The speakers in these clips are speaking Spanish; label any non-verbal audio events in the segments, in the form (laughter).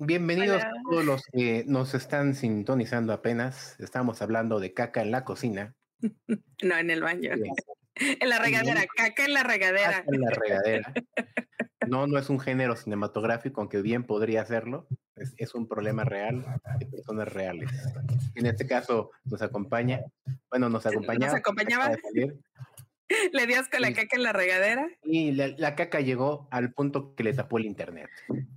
Bienvenidos a todos los que nos están sintonizando apenas. Estamos hablando de caca en la cocina. (laughs) No, en el baño. (laughs) En la regadera, caca en la regadera. Caca en la regadera. No, no es un género cinematográfico, aunque bien podría serlo. Es, un problema real de personas reales. En este caso nos acompaña, bueno, nos acompañaba. Nos acompañaba. (laughs) Le dio con la caca en la regadera. Y la, caca llegó al punto que le tapó el internet.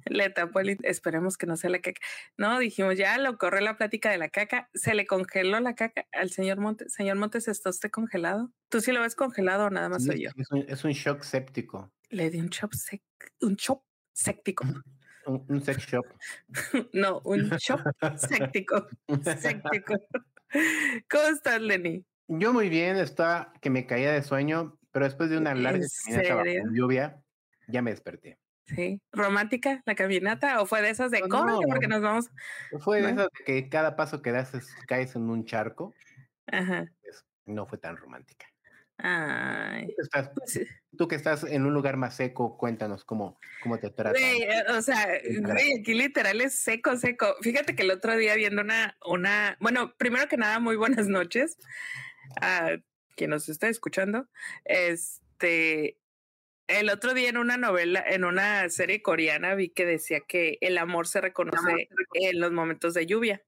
Le tapó el esperemos que no sea la caca. No, dijimos, ya lo corre la plática de la caca. Se le congeló la caca al señor Montes. Señor Montes, ¿está usted congelado? ¿Tú sí lo ves congelado o nada más soy yo? Es un, shock séptico. Le di un shock, un shock séptico. (laughs) Un, sex shop. (laughs) no, un shock séptico. séptico. ¿Cómo estás, Lenny? Yo muy bien, está que me caía de sueño, pero después de una larga lluvia, ya me desperté. Sí, romántica la caminata o fue de esas de no, porque nos vamos. Fue de esas de que cada paso que das caes en un charco. Ajá. no fue tan romántica. Ay. Pues tú, que estás en un lugar más seco, cuéntanos cómo, cómo te tratan. Eh, o sea, aquí literal es seco, seco. Fíjate que el otro día viendo una, una, bueno, primero que nada, muy buenas noches a quien nos está escuchando, este, el otro día en una novela, en una serie coreana, vi que decía que el amor se reconoce en los momentos de lluvia,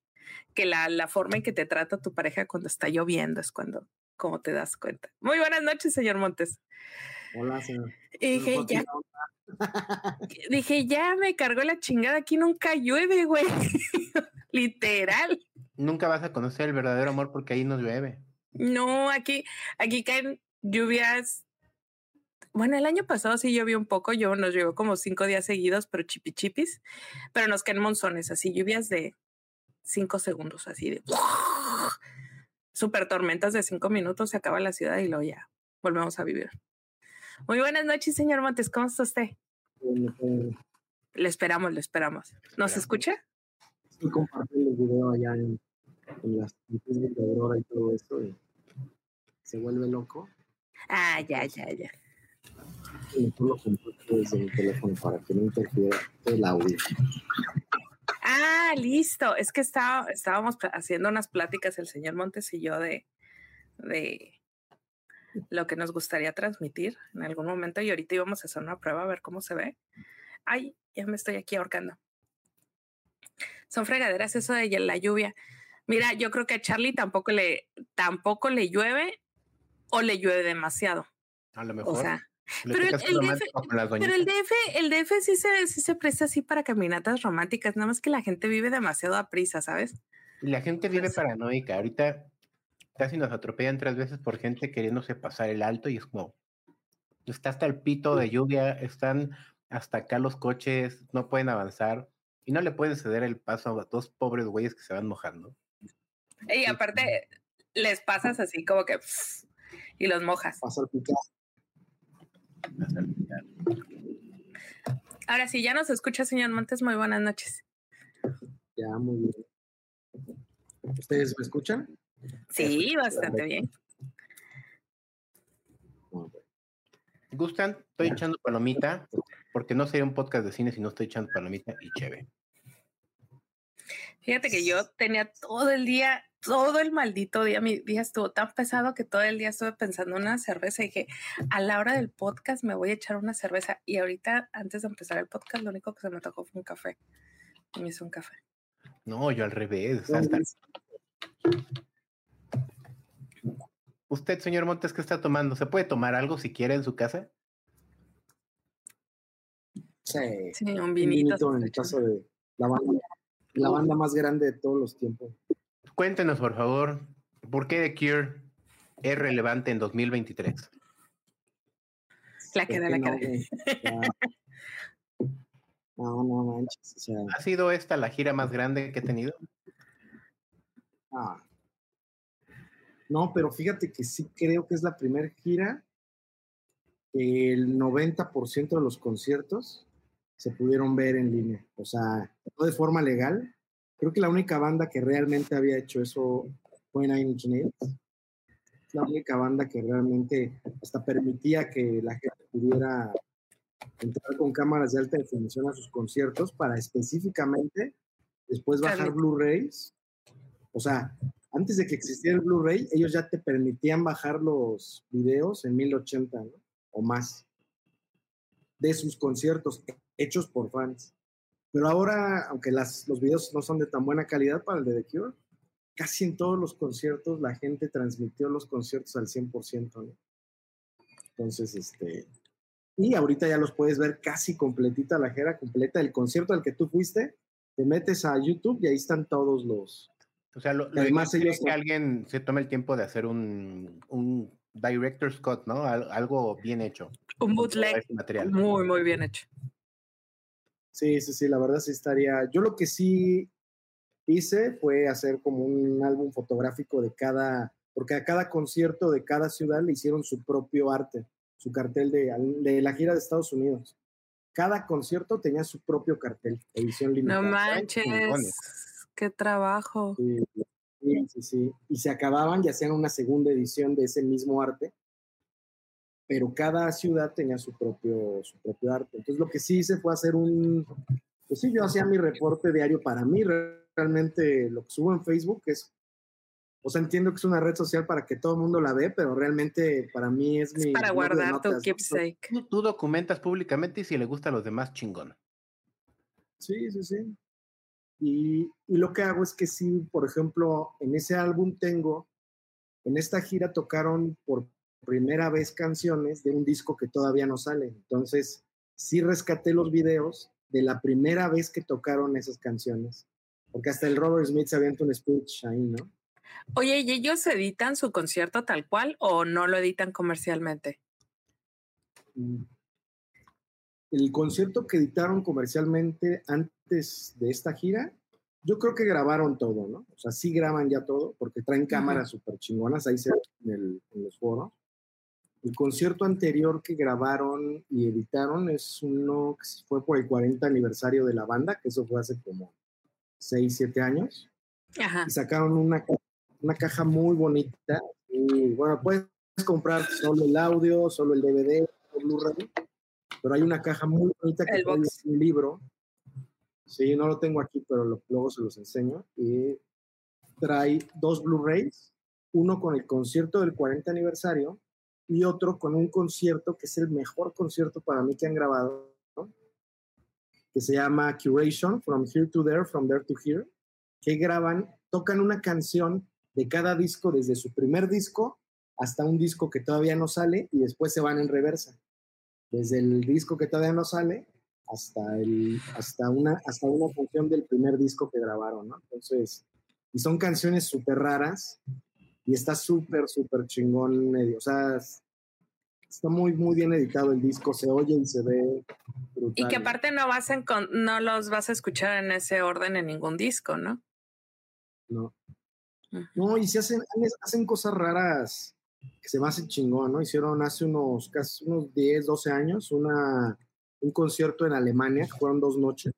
que la, la forma en que te trata tu pareja cuando está lloviendo es cuando, como te das cuenta. Muy buenas noches, señor Montes. Hola, señor. Y dije, ya, dije, ya me cargó la chingada, aquí nunca llueve, güey. (laughs) Literal. Nunca vas a conocer el verdadero amor porque ahí no llueve. No, aquí, aquí caen lluvias. Bueno, el año pasado sí llovió un poco, yo nos llegó como cinco días seguidos, pero chipichipis, pero nos caen monzones, así lluvias de cinco segundos, así de super tormentas de cinco minutos, se acaba la ciudad y luego ya volvemos a vivir. Muy buenas noches, señor Montes, ¿cómo está usted? Le esperamos, le esperamos. ¿Nos escucha? Sí, compartí el video allá en, las de Aurora y todo esto se vuelve loco. Ah, ya, ya, ya. Y tú lo desde el teléfono para que no interfiera el audio. Ah, listo. Es que estaba, estábamos haciendo unas pláticas el señor Montes y yo de, de lo que nos gustaría transmitir en algún momento y ahorita íbamos a hacer una prueba a ver cómo se ve. Ay, ya me estoy aquí ahorcando. Son fregaderas eso de la lluvia. Mira, yo creo que a Charlie tampoco le, tampoco le llueve o le llueve demasiado. A lo mejor. O sea, pero el, DF, pero el, DF, el DF sí se, sí se presta así para caminatas románticas, nada más que la gente vive demasiado a prisa, ¿sabes? Y la gente vive paranoica. Ahorita casi nos atropellan tres veces por gente queriéndose pasar el alto y es como, está hasta el pito de lluvia, están hasta acá los coches, no pueden avanzar y no le pueden ceder el paso a dos pobres güeyes que se van mojando. Y aparte, les pasas así como que y los mojas. Ahora sí, ya nos escucha, señor Montes. Muy buenas noches. Ya, muy bien. ¿Ustedes me escuchan? Sí, bastante bien. ¿Gustan? Estoy echando palomita, porque no sería un podcast de cine si no estoy echando palomita y chévere. Fíjate que yo tenía todo el día todo el maldito día, mi día estuvo tan pesado que todo el día estuve pensando en una cerveza y dije, a la hora del podcast me voy a echar una cerveza. Y ahorita, antes de empezar el podcast, lo único que se me tocó fue un café. Y me hice un café. No, yo al revés. Usted, señor Montes, ¿qué está tomando? ¿Se puede tomar algo si quiere en su casa? Sí. Sí, un vinito. en el caso de la banda, la banda más grande de todos los tiempos. Cuéntenos, por favor, ¿por qué The Cure es relevante en 2023? La queda, la queda. No, no manches. ¿Ha sido esta la gira más grande que he tenido? Ah. No, pero fíjate que sí creo que es la primera gira que el 90% de los conciertos se pudieron ver en línea. O sea, no de forma legal, Creo que la única banda que realmente había hecho eso fue Nine Inch Nails. La única banda que realmente hasta permitía que la gente pudiera entrar con cámaras de alta definición a sus conciertos para específicamente después bajar Blu-rays. O sea, antes de que existiera el Blu-ray, ellos ya te permitían bajar los videos en 1080 ¿no? o más de sus conciertos hechos por fans. Pero ahora, aunque las, los videos no son de tan buena calidad para el de The Cure, casi en todos los conciertos la gente transmitió los conciertos al 100%. ¿no? Entonces, este, y ahorita ya los puedes ver casi completita, la jera completa. El concierto al que tú fuiste, te metes a YouTube y ahí están todos los. O sea, lo, además ellos que alguien se tome el tiempo de hacer un, un director Scott, ¿no? algo bien hecho. Un bootleg material. muy, muy bien hecho. Sí, sí, sí, la verdad sí estaría. Yo lo que sí hice fue hacer como un álbum fotográfico de cada, porque a cada concierto de cada ciudad le hicieron su propio arte su cartel de, la gira de Estados Unidos. Cada concierto tenía su propio cartel, edición limitada. No manches, qué trabajo. Sí, sí, sí, Y se acababan y hacían una segunda edición de ese mismo arte, pero cada ciudad tenía su propio, su propio arte. Entonces lo que sí hice fue hacer un, pues sí, yo hacía mi reporte diario para mí, realmente lo que subo en Facebook es o sea, entiendo que es una red social para que todo el mundo la ve, pero realmente para mí es, mi... Para guardar tu keepsake. Tú, documentas públicamente y si le gusta a los demás, chingón. Sí, sí, sí. Y, y, lo que hago es que sí, por ejemplo, en ese álbum tengo, en esta gira tocaron por primera vez canciones de un disco que todavía no sale. Entonces, sí rescaté los videos de la primera vez que tocaron esas canciones. Porque hasta el Robert Smith se avienta un speech ahí, ¿no? Oye, ¿y ellos editan su concierto tal cual o no lo editan comercialmente? Mm. El concierto que editaron comercialmente antes de esta gira, yo creo que grabaron todo, ¿no? O sea, sí graban ya todo porque traen cámaras súper chingonas, ahí se ven en, los foros. El concierto anterior que grabaron y editaron es uno que fue por el 40 aniversario de la banda, que eso fue hace como 6, 7 años. Ajá. Y sacaron una una caja muy bonita. Y bueno, puedes comprar solo el audio, solo el DVD, el Blu-ray, pero hay una caja muy bonita que trae un libro. Sí, no lo tengo aquí, pero luego se los enseño. Y trae dos Blu-rays, uno con el concierto del 40 aniversario y otro con un concierto que es el mejor concierto para mí que han grabado, que se llama Curation, From Here to There, From There to Here, que graban, tocan una canción de cada disco, desde su primer disco hasta un disco que todavía no sale y después se van en reversa. Desde el disco que todavía no sale hasta, el, hasta, una, hasta una función del primer disco que grabaron, ¿no? Entonces, y son canciones súper raras y está súper, súper chingón medio. O sea, está muy, muy bien editado el disco, se oye y se ve. Brutal. Y que aparte no, vas en, no los vas a escuchar en ese orden en ningún disco, ¿no? No. No, y se hacen, hacen cosas raras que se me hacen chingón, ¿no? Hicieron hace unos, casi unos 10, 12 años una, un concierto en Alemania, que fueron dos noches,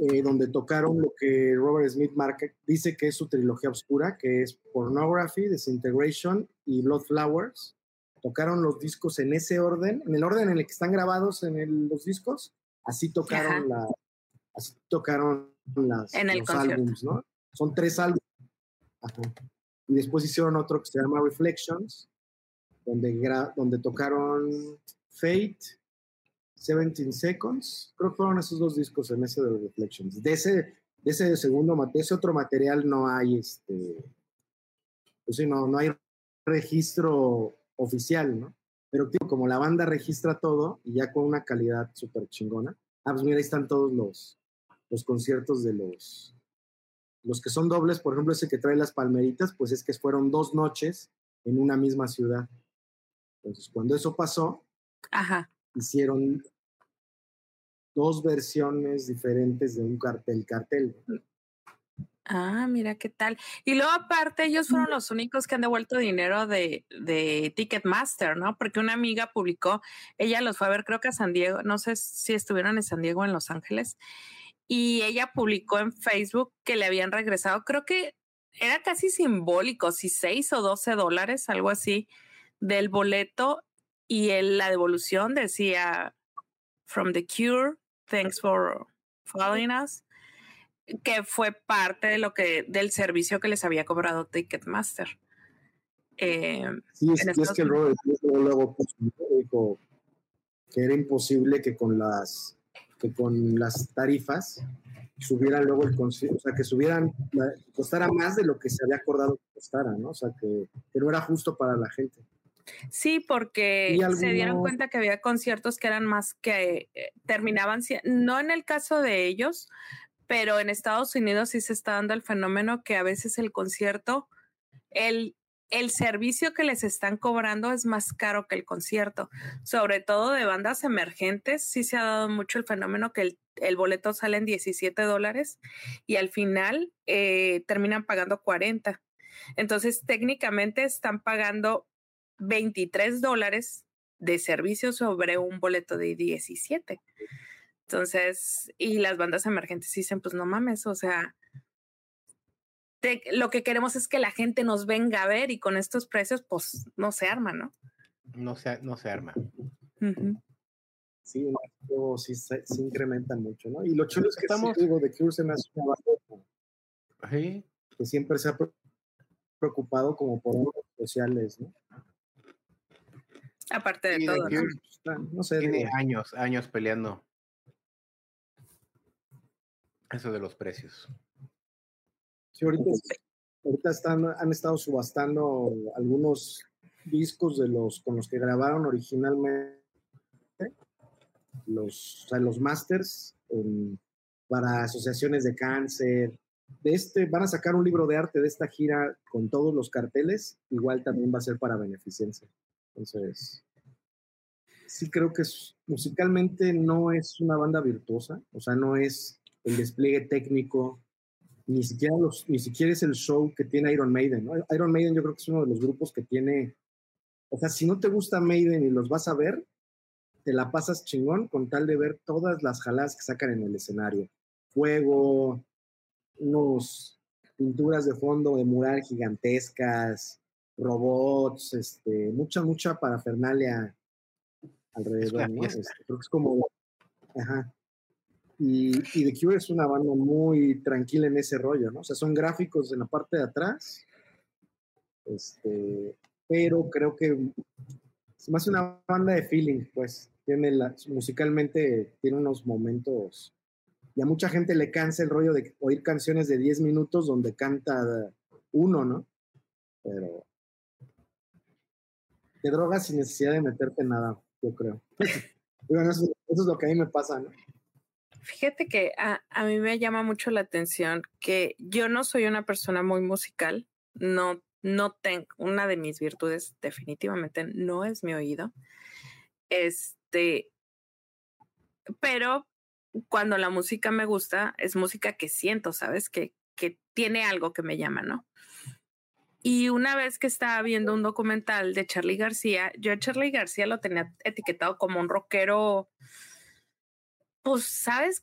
eh, donde tocaron lo que Robert Smith marca, dice que es su trilogía oscura, que es Pornography, Disintegration y Blood Flowers. Tocaron los discos en ese orden, en el orden en el que están grabados en los discos, así tocaron la, así tocaron las, los álbums, ¿no? Son tres álbumes y después hicieron otro que se llama Reflections, donde, donde tocaron Fate, 17 Seconds. Creo que fueron esos dos discos en ese de Reflections. De ese, de ese segundo, de ese otro material no hay este. Pues sí, no, no hay registro oficial, ¿no? Pero como la banda registra todo y ya con una calidad súper chingona. Ah, pues mira, ahí están todos los, los conciertos de los, los que son dobles, por ejemplo, ese que trae las palmeritas, pues es que fueron dos noches en una misma ciudad. Entonces, cuando eso pasó, hicieron dos versiones diferentes de un cartel, cartel. Ah, mira qué tal. Y luego aparte ellos fueron los únicos que han devuelto dinero de, de, Ticketmaster, ¿no? Porque una amiga publicó, ella los fue a ver creo que a San Diego, no sé si estuvieron en San Diego o en Los Ángeles, y ella publicó en Facebook que le habían regresado, creo que era casi simbólico, si 6 o 12 dólares, algo así, del boleto y la devolución decía from The Cure, Thanks for Following Us, que fue parte de lo que, del servicio que les había cobrado Ticketmaster. Eh, sí, es, es que el Robert luego dijo que era imposible que con las que con las tarifas subieran luego el concierto, o sea, que subieran, costara más de lo que se había acordado que costara, ¿no? O sea, que, que no era justo para la gente. Sí, porque se dieron cuenta que había conciertos que eran más que eh, terminaban, no en el caso de ellos, pero en Estados Unidos sí se está dando el fenómeno que a veces el concierto, el, el servicio que les están cobrando es más caro que el concierto, sobre todo de bandas emergentes, sí se ha dado mucho el fenómeno que el, boleto sale en 17 dólares y al final eh, terminan pagando 40. Entonces, técnicamente están pagando 23 dólares de servicio sobre un boleto de 17. Entonces, y las bandas emergentes dicen, pues no mames, o sea, lo que queremos es que la gente nos venga a ver y con estos precios, pues no se arma, ¿no? No se, no se arma. Sí, sí, se, incrementa mucho, ¿no? Y lo chulo es que estamos, digo, de Cure se me hace una banda que siempre se ha preocupado como por redes sociales, ¿no? Aparte de todo, ¿no? sé, tiene años, años peleando eso de los precios. Sí, ahorita, ahorita están, han estado subastando algunos discos de los con los que grabaron originalmente los, o sea, los masters para asociaciones de cáncer. De este, van a sacar un libro de arte de esta gira con todos los carteles, igual también va a ser para beneficencia. Entonces, sí creo que musicalmente no es una banda virtuosa, o sea, no es el despliegue técnico, ni siquiera, los, ni siquiera es el show que tiene Iron Maiden. Iron Maiden yo creo que es uno de los grupos que tiene, o sea, si no te gusta Maiden y los vas a ver, te la pasas chingón con tal de ver todas las jaladas que sacan en el escenario. Fuego, unos pinturas de fondo de mural gigantescas, robots, este, mucha, mucha parafernalia alrededor, ¿no? Este, creo que es como, ajá, y, y, The Cure es una banda muy tranquila en ese rollo, ¿no? O sea, son gráficos en la parte de atrás, este, pero creo que es más una banda de feeling, pues. Tiene la, musicalmente tiene unos momentos. Y a mucha gente le cansa el rollo de oír canciones de 10 minutos donde canta uno, ¿no? Pero. Te drogas sin necesidad de meterte nada, yo creo. (laughs) eso es lo que a mí me pasa, ¿no? Fíjate que a, mí me llama mucho la atención que yo no soy una persona muy musical, no, no tengo, una de mis virtudes definitivamente no es mi oído. Este, pero cuando la música me gusta, es música que siento, ¿sabes? Que, que tiene algo que me llama, ¿no? Y una vez que estaba viendo un documental de Charlie García, yo a Charlie García lo tenía etiquetado como un rockero pues, ¿sabes?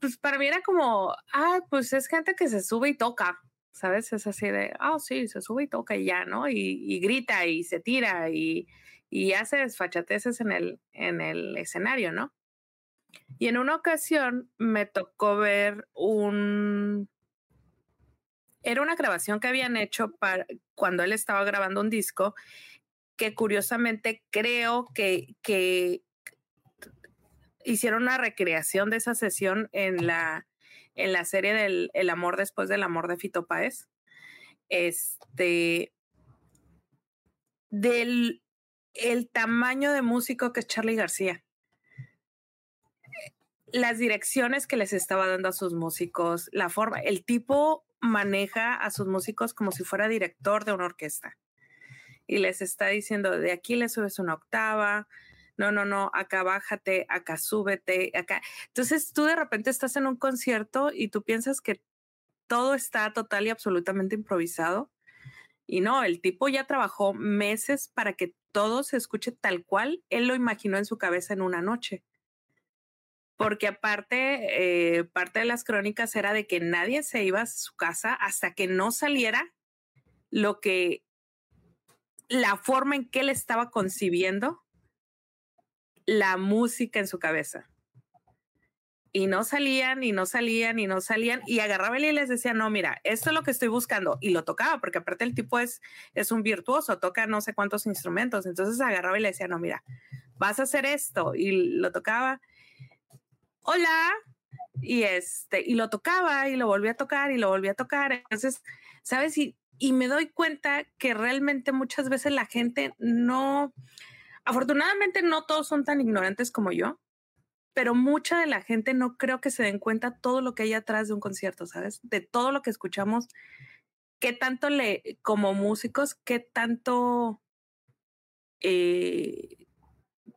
Pues para mí era como, ah, pues es gente que se sube y toca, ¿sabes? Es así de, ah, sí, se sube y toca y ya, ¿no? Y, grita y se tira y, y hace desfachateces en el, en el escenario, ¿no? Y en una ocasión me tocó ver un... Era una grabación que habían hecho para cuando él estaba grabando un disco que curiosamente creo que, que hicieron una recreación de esa sesión en la, en la serie del El amor después del amor de Fito Páez. Este, del el tamaño de músico que es Charlie García. Las direcciones que les estaba dando a sus músicos, la forma, el tipo maneja a sus músicos como si fuera director de una orquesta. Y les está diciendo, de aquí le subes una octava, no, no, no, acá bájate, acá súbete, acá. Entonces tú de repente estás en un concierto y tú piensas que todo está total y absolutamente improvisado. Y no, el tipo ya trabajó meses para que todo se escuche tal cual él lo imaginó en su cabeza en una noche. Porque aparte, eh, parte de las crónicas era de que nadie se iba a su casa hasta que no saliera lo que, la forma en que él estaba concibiendo la música en su cabeza. y no salían y no salían y no salían y agarraba y les decía, no, mira, esto es lo que estoy buscando y lo tocaba porque aparte el tipo es, es un virtuoso, toca no sé cuántos instrumentos, entonces agarraba y le decía, no, mira, vas a hacer esto y lo tocaba, hola, y este, y lo tocaba y lo volvía a tocar y lo volvía a tocar, entonces, ¿sabes? Y, y me doy cuenta que realmente muchas veces la gente no, afortunadamente no todos son tan ignorantes como yo pero mucha de la gente no creo que se den cuenta todo lo que hay atrás de un concierto, ¿sabes? De todo lo que escuchamos, qué tanto le, como músicos, qué tanto eh,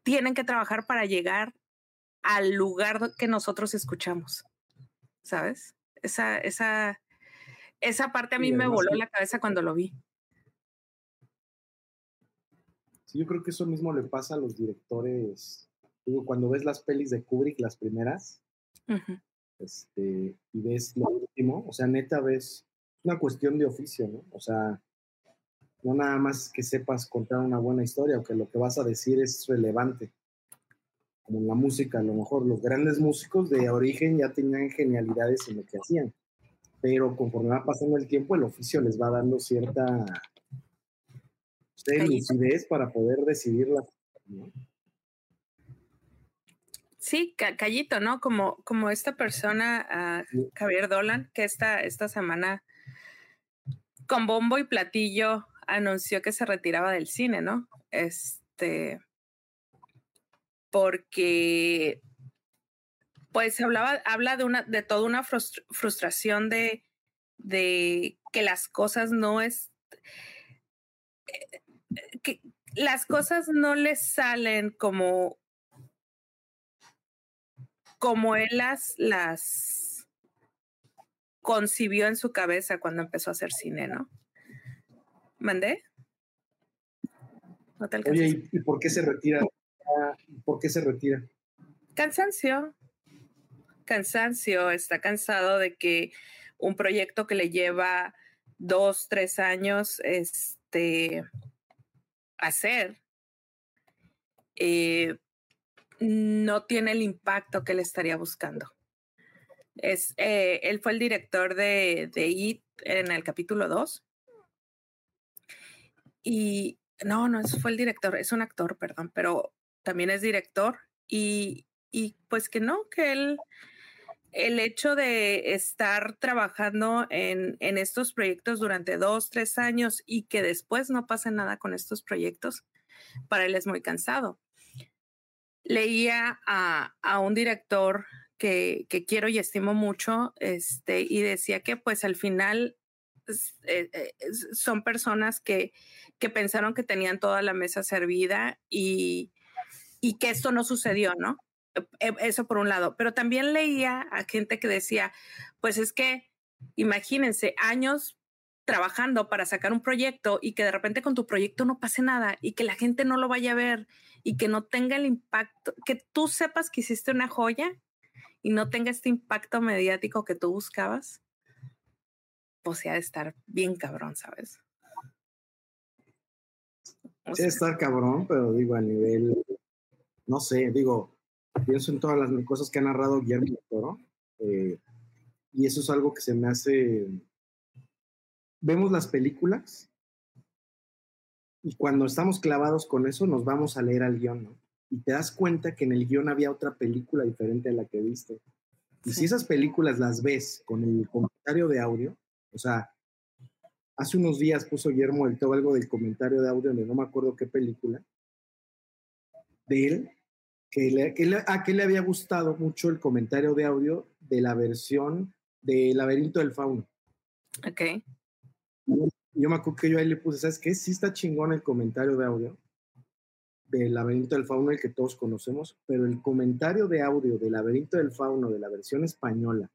tienen que trabajar para llegar al lugar que nosotros escuchamos, ¿sabes? Esa, esa, esa parte a mí me voló la cabeza cuando lo vi. Sí, yo creo que eso mismo le pasa a los directores cuando ves las pelis de Kubrick, las primeras, este, y ves lo último, o sea, neta ves una cuestión de oficio, ¿no? O sea, no nada más que sepas contar una buena historia o que lo que vas a decir es relevante. Como en la música, a lo mejor los grandes músicos de origen ya tenían genialidades en lo que hacían, pero conforme va pasando el tiempo, el oficio les va dando cierta lucidez para poder decidirla. ¿no? Sí, Callito, ¿no? Como, como esta persona, ah, Javier Dolan, que esta, esta semana con bombo y platillo anunció que se retiraba del cine, ¿no? Este, porque pues hablaba, habla de una, de toda una frustración de, de que las cosas no es, eh, que las cosas no le salen como como él las, las concibió en su cabeza cuando empezó a hacer cine, ¿no? ¿Mandé? No te Oye, ¿y por qué se retira? ¿Por qué se retira? Cansancio. Cansancio. Está cansado de que un proyecto que le lleva dos, tres años este, hacer, eh, no tiene el impacto que él estaría buscando. Es, eh, él fue el director de, de It en el capítulo 2. Y no, no, fue el director, es un actor, perdón, pero también es director. Y, y pues que no, que él, el hecho de estar trabajando en, en estos proyectos durante dos, tres años y que después no pase nada con estos proyectos, para él es muy cansado leía a, a un director que, que, quiero y estimo mucho, este, y decía que pues al final eh, eh, son personas que, que pensaron que tenían toda la mesa servida y, y que esto no sucedió, ¿no? E, eso por un lado, pero también leía a gente que decía, pues es que imagínense años trabajando para sacar un proyecto y que de repente con tu proyecto no pase nada y que la gente no lo vaya a ver y que no tenga el impacto, que tú sepas que hiciste una joya y no tenga este impacto mediático que tú buscabas, pues ha de estar bien cabrón, ¿sabes? sí, estar cabrón, pero digo, a nivel, no sé, digo, pienso en todas las cosas que ha narrado Guillermo Toro, eh, y eso es algo que se me hace, vemos las películas y cuando estamos clavados con eso, nos vamos a leer al guion, ¿no? Y te das cuenta que en el guion había otra película diferente a la que viste. Y si esas películas las ves con el comentario de audio, o sea, hace unos días puso Guillermo del Todo algo del comentario de audio, donde no me acuerdo qué película, de él, que le, que a que le había gustado mucho el comentario de audio de la versión de Laberinto del Fauno. Ok yo me acuerdo que yo ahí le puse, ¿sabes qué? Sí está chingón el comentario de audio del laberinto del fauno, el que todos conocemos, pero el comentario de audio del laberinto del fauno de la versión española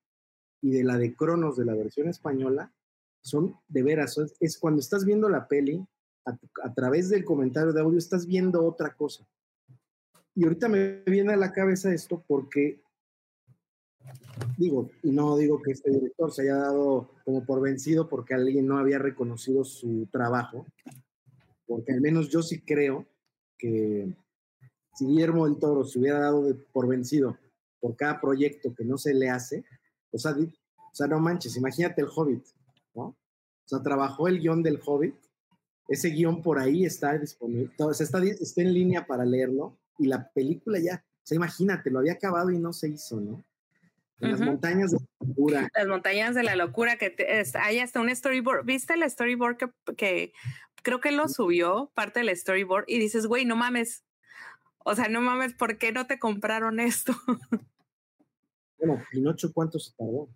y de la de Cronos de la versión española son de veras, es, cuando estás viendo la peli, a, a, través del comentario de audio estás viendo otra cosa. Y ahorita me viene a la cabeza esto porque digo, y no digo que este director se haya dado como por vencido porque alguien no había reconocido su trabajo, porque al menos yo sí creo que si Guillermo del Toro se hubiera dado por vencido por cada proyecto que no se le hace. O sea, o sea, no manches, imagínate el Hobbit, ¿no? O sea, trabajó el guion del Hobbit. Ese guion por ahí está disponible, está, está en línea para leerlo y la película ya, o sea, imagínate, lo había acabado y no se hizo, ¿no? En las montañas de la locura. Las montañas de la locura, que hay hasta un storyboard. ¿Viste el storyboard que, que creo que lo subió, parte del storyboard, y dices, güey, no mames. O sea, no mames, ¿por qué no te compraron esto? (laughs) Bueno, Pinocho, ¿cuánto se tardó?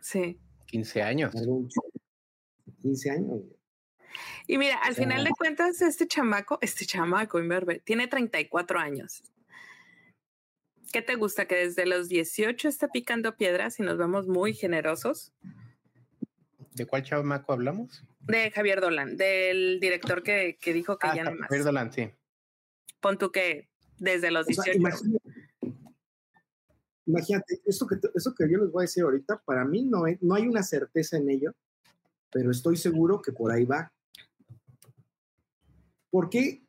Sí. 15 años. 15 años. Y mira, al final de cuentas, este chamaco, este chamaco, Inverbe, tiene 34 años. ¿Qué te gusta? Que desde los 18 está picando piedras y nos vemos muy generosos. ¿De cuál chamaco hablamos? De Javier Dolan, del director que, que dijo que ah, ya no más. Javier Dolan, sí. Pon tú que desde los 18. imagínate, eso, que, eso que yo les voy a decir ahorita, para mí no no hay una certeza en ello, pero estoy seguro que por ahí va. ¿Por qué,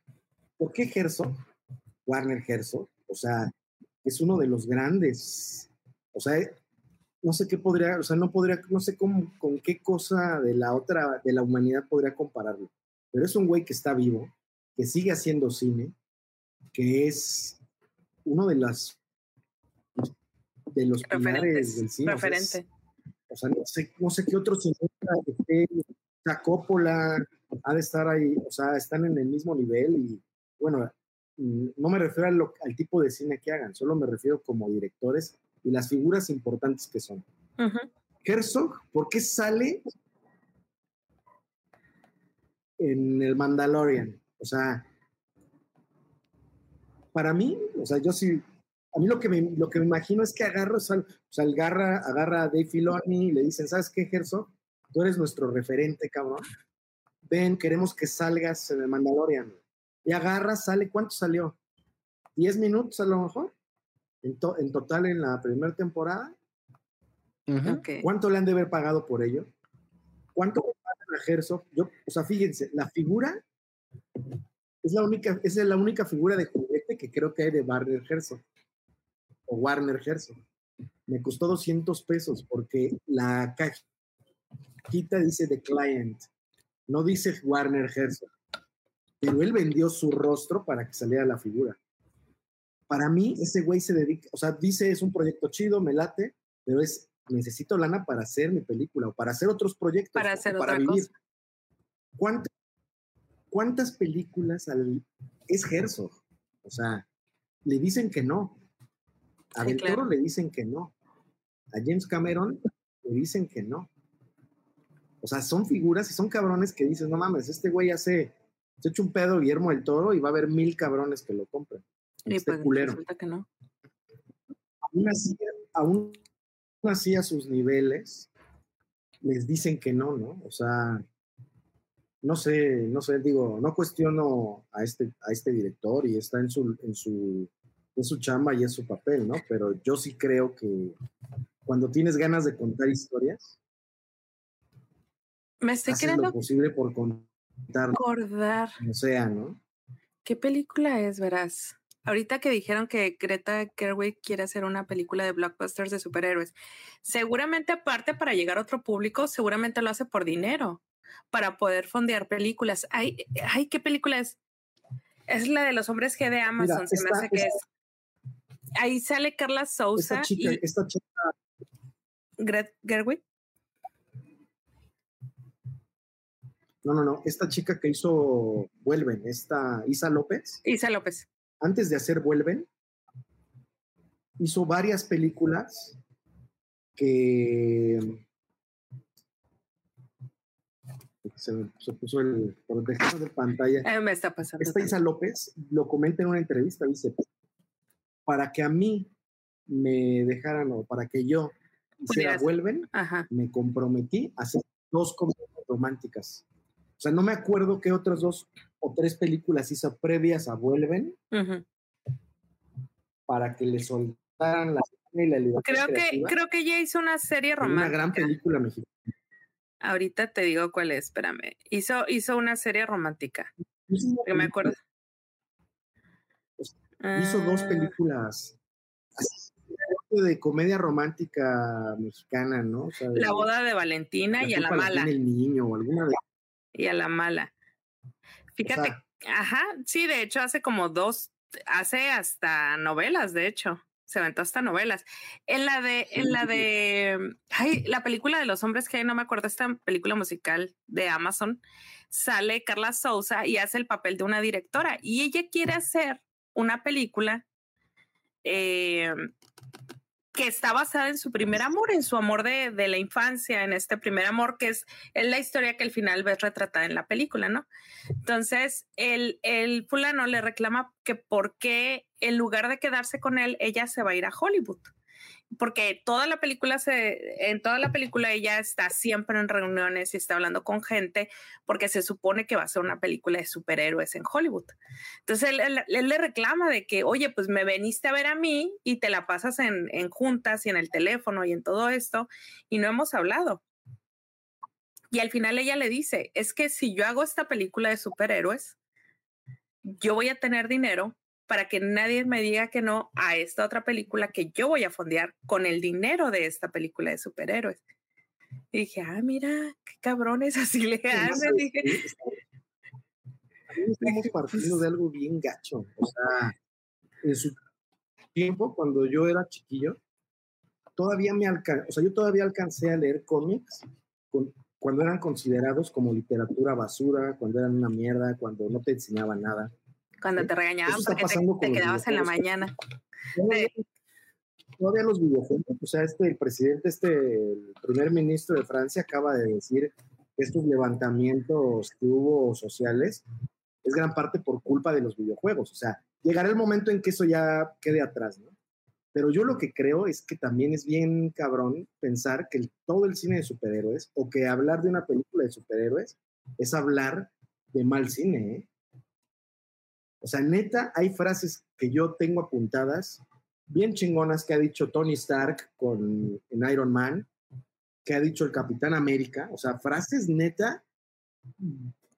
por qué Herzog, Warner Herzog, o sea, es uno de los grandes, o sea, no sé qué podría, o sea, no podría, no sé cómo, con qué cosa de la otra, de la humanidad podría compararlo, pero es un güey que está vivo, que sigue haciendo cine, que es uno de las de los pilares del cine. Referente. O sea, no sé, no sé qué otro cineasta esté, Coppola ha de estar ahí, o sea, están en el mismo nivel y bueno, mm, no me refiero al, tipo de cine que hagan, solo me refiero como directores y las figuras importantes que son. Herzog, ¿por qué sale en el Mandalorian? O sea, para mí, o sea, yo sí, a mí lo que me, lo que me imagino es que agarra, o sea, agarra, agarra a Dave Filoni y le dicen, ¿sabes qué, Herzog? Tú eres nuestro referente, cabrón. Ven, queremos que salgas en el Mandalorian. Y agarra, sale, ¿cuánto salió? ¿10 minutos a lo mejor? En, en total en la primera temporada. ¿Cuánto le han de haber pagado por ello? ¿Cuánto pagan a Herzog? Yo, o sea, fíjense, la figura es la única, es la única figura de juguete que creo que hay de Warner Herzog o Warner Herzog. Me costó 200 pesos porque la cajita dice The Client, no dice Warner Herzog. Pero él vendió su rostro para que saliera la figura. Para mí, ese güey se dedica, o sea, dice es un proyecto chido, me late, pero es necesito lana para hacer mi película o para hacer otros proyectos. Para hacer para vivir. ¿Cuántas ¿cuántas películas al, es Herzog? O sea, le dicen que no. A Del Toro le dicen que no. A James Cameron le dicen que no. O sea, son figuras y son cabrones que dices, no mames, este güey hace, se echa un pedo Guillermo del Toro y va a haber mil cabrones que lo compren. Y este pues, culero. Resulta que no. Aún así, aún así a sus niveles les dicen que no, ¿no? O sea, no sé, no sé, digo, no cuestiono a este, a este director y está en su, en su, en su chamba y en su papel, ¿no? Pero yo sí creo que cuando tienes ganas de contar historias, me estoy haces lo posible por contar. Recordar. O sea, ¿no? ¿Qué película es, verás? Ahorita que dijeron que Greta Gerwig quiere hacer una película de blockbusters de superhéroes, seguramente aparte para llegar a otro público, seguramente lo hace por dinero para poder fondear películas. Ay, ay, ¿qué película es? Es la de los hombres G de Amazon, se me hace que es. Ahí sale Carla. Esta chica, y esta chica. Gerwig. No, no, no. Esta chica que hizo Vuelven, esta Isa López. Isa López. Antes de hacer Vuelven, hizo varias películas que se, puso el protector de pantalla. Eh, me está pasando. Esta Isa López lo comenta en una entrevista, dice, para que a mí me dejaran o para que yo hiciera Vuelven, me comprometí a hacer dos comedias románticas. O sea, no me acuerdo qué otras dos o tres películas hizo previas a Vuelven para que le soltaran la y la libertad. Creo que, creo que ya hizo una serie romántica. Una gran película mexicana. Ahorita te digo cuál es, espérame. Hizo, hizo una serie romántica. Que me acuerdo. Hizo dos ah. películas. de comedia romántica mexicana, ¿no? la boda de Valentina y a la mala. El niño o alguna Y a la mala. Fíjate, ajá, sí, de hecho hace como dos, hace hasta novelas, de hecho se aventó hasta novelas. En la de, en la de, ay, la película de los hombres que no me acuerdo, esta película musical de Amazon, sale Carla Souza y hace el papel de una directora y ella quiere hacer una película eh, que está basada en su primer amor, en su amor de, de, la infancia, en este primer amor, que es, es, la historia que al final ves retratada en la película, ¿no? Entonces, el, el fulano le reclama que por qué en lugar de quedarse con él, ella se va a ir a Hollywood porque toda la película se, en toda la película ella está siempre en reuniones y está hablando con gente porque se supone que va a ser una película de superhéroes en Hollywood. Entonces él, le reclama de que, oye, pues me veniste a ver a mí y te la pasas en, en juntas y en el teléfono y en todo esto y no hemos hablado. Y al final ella le dice, es que si yo hago esta película de superhéroes, yo voy a tener dinero para que nadie me diga que no a esta otra película que yo voy a fondear con el dinero de esta película de superhéroes. Y dije, ah, mira, qué cabrones, (laughs) así le hacen. Dije, estamos partiendo de algo bien gacho. O sea, en su tiempo, cuando yo era chiquillo, todavía me alcancé, o sea, yo todavía alcancé a leer cómics cuando eran considerados como literatura basura, cuando eran una mierda, cuando no te enseñaban nada. Cuando te regañaban porque te, quedabas en la mañana. Todavía, los videojuegos, o sea, este, el presidente, este, el primer ministro de Francia acaba de decir que estos levantamientos que hubo sociales es gran parte por culpa de los videojuegos. O sea, llegará el momento en que eso ya quede atrás, ¿no? Pero yo lo que creo es que también es bien cabrón pensar que todo el cine de superhéroes o que hablar de una película de superhéroes es hablar de mal cine, ¿eh? O sea, neta, hay frases que yo tengo apuntadas, bien chingonas que ha dicho Tony Stark con, en Iron Man, que ha dicho el Capitán América. O sea, frases neta,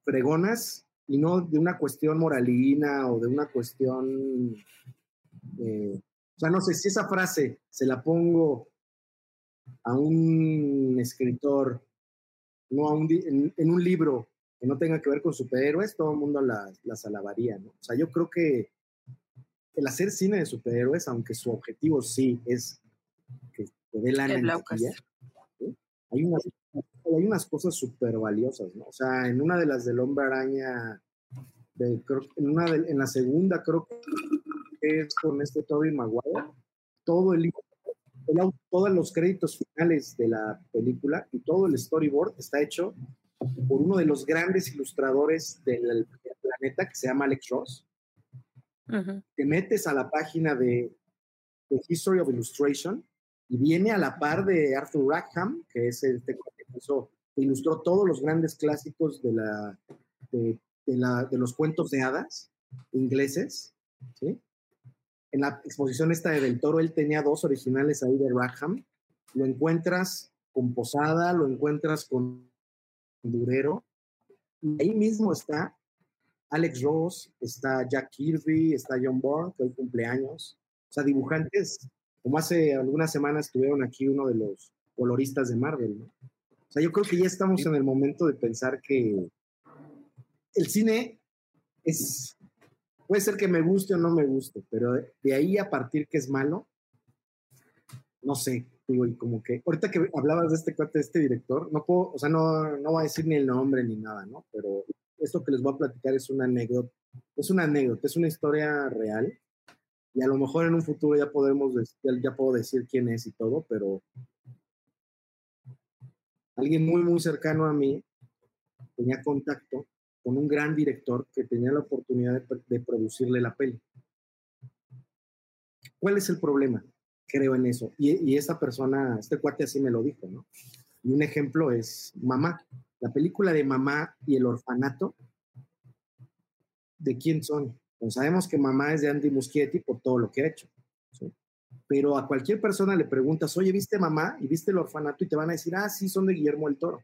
fregonas, y no de una cuestión moralina o de una cuestión... Eh, o sea, no sé si esa frase se la pongo a un escritor, no a un, en un libro que no tenga que ver con superhéroes, todo el mundo las, las alabaría, ¿no? O sea, yo creo que el hacer cine de superhéroes, aunque su objetivo sí es que te dé lana en la hay, unas, hay unas cosas súper valiosas, ¿no? O sea, en una de las del Hombre Araña, de, en, una en la segunda creo que es con este Toby Maguire, todo el, el, todos los créditos finales de la película y todo el storyboard está hecho por uno de los grandes ilustradores del planeta que se llama Alex Ross. Te metes a la página de, de, History of Illustration y viene a la par de Arthur Rackham, que es el que, ilustró todos los grandes clásicos de, la, de, la, de los cuentos de hadas ingleses. ¿sí? En la exposición esta de Del Toro, él tenía dos originales ahí de Rackham. Lo encuentras con Posada, lo encuentras con Durero. Y ahí mismo está Alex Ross, está Jack Kirby, está John Bourne, que hoy cumpleaños. O sea, dibujantes, como hace algunas semanas estuvieron aquí uno de los coloristas de Marvel, O sea, yo creo que ya estamos en el momento de pensar que el cine es, puede ser que me guste o no me guste, pero de ahí a partir que es malo, no sé, y como que, ahorita que hablabas de este cuate, de este director, no puedo, o sea, no, no voy a decir ni el nombre ni nada, ¿no? Pero esto que les voy a platicar es una anécdota, es una anécdota, es una historia real, y a lo mejor en un futuro ya podemos, ya, ya puedo decir quién es y todo, pero alguien muy, muy cercano a mí tenía contacto con un gran director que tenía la oportunidad de producirle la peli. ¿Cuál es el problema? Creo en eso. Y, esta persona, este cuate así me lo dijo, ¿no? Y un ejemplo es Mamá. La película de Mamá y el orfanato, ¿de quién son? Pues sabemos que Mamá es de Andy Muschietti por todo lo que ha hecho. Pero a cualquier persona le preguntas, oye, ¿viste Mamá? Y viste el orfanato y te van a decir, ah, sí, son de Guillermo el Toro.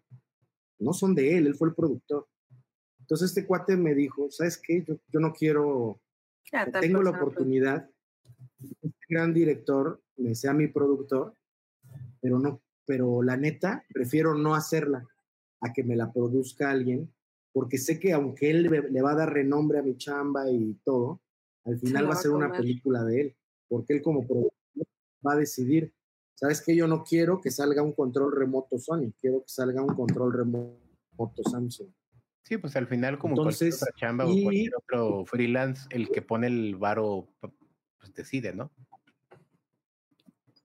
No son de él, él fue el productor. Entonces este cuate me dijo, ¿sabes qué? Yo, yo no quiero, tengo la oportunidad, este gran director me sea mi productor, pero no, pero la neta, prefiero no hacerla a que me la produzca alguien, porque sé que aunque él le va a dar renombre a mi chamba y todo, al final va a ser una película de él, porque él como productor va a decidir, ¿sabes qué? Yo no quiero que salga un control remoto Sony, quiero que salga un control remoto Samsung. Sí, pues al final como Entonces, cualquier otra chamba o cualquier otro freelance, el que pone el varo, pues decide, ¿no?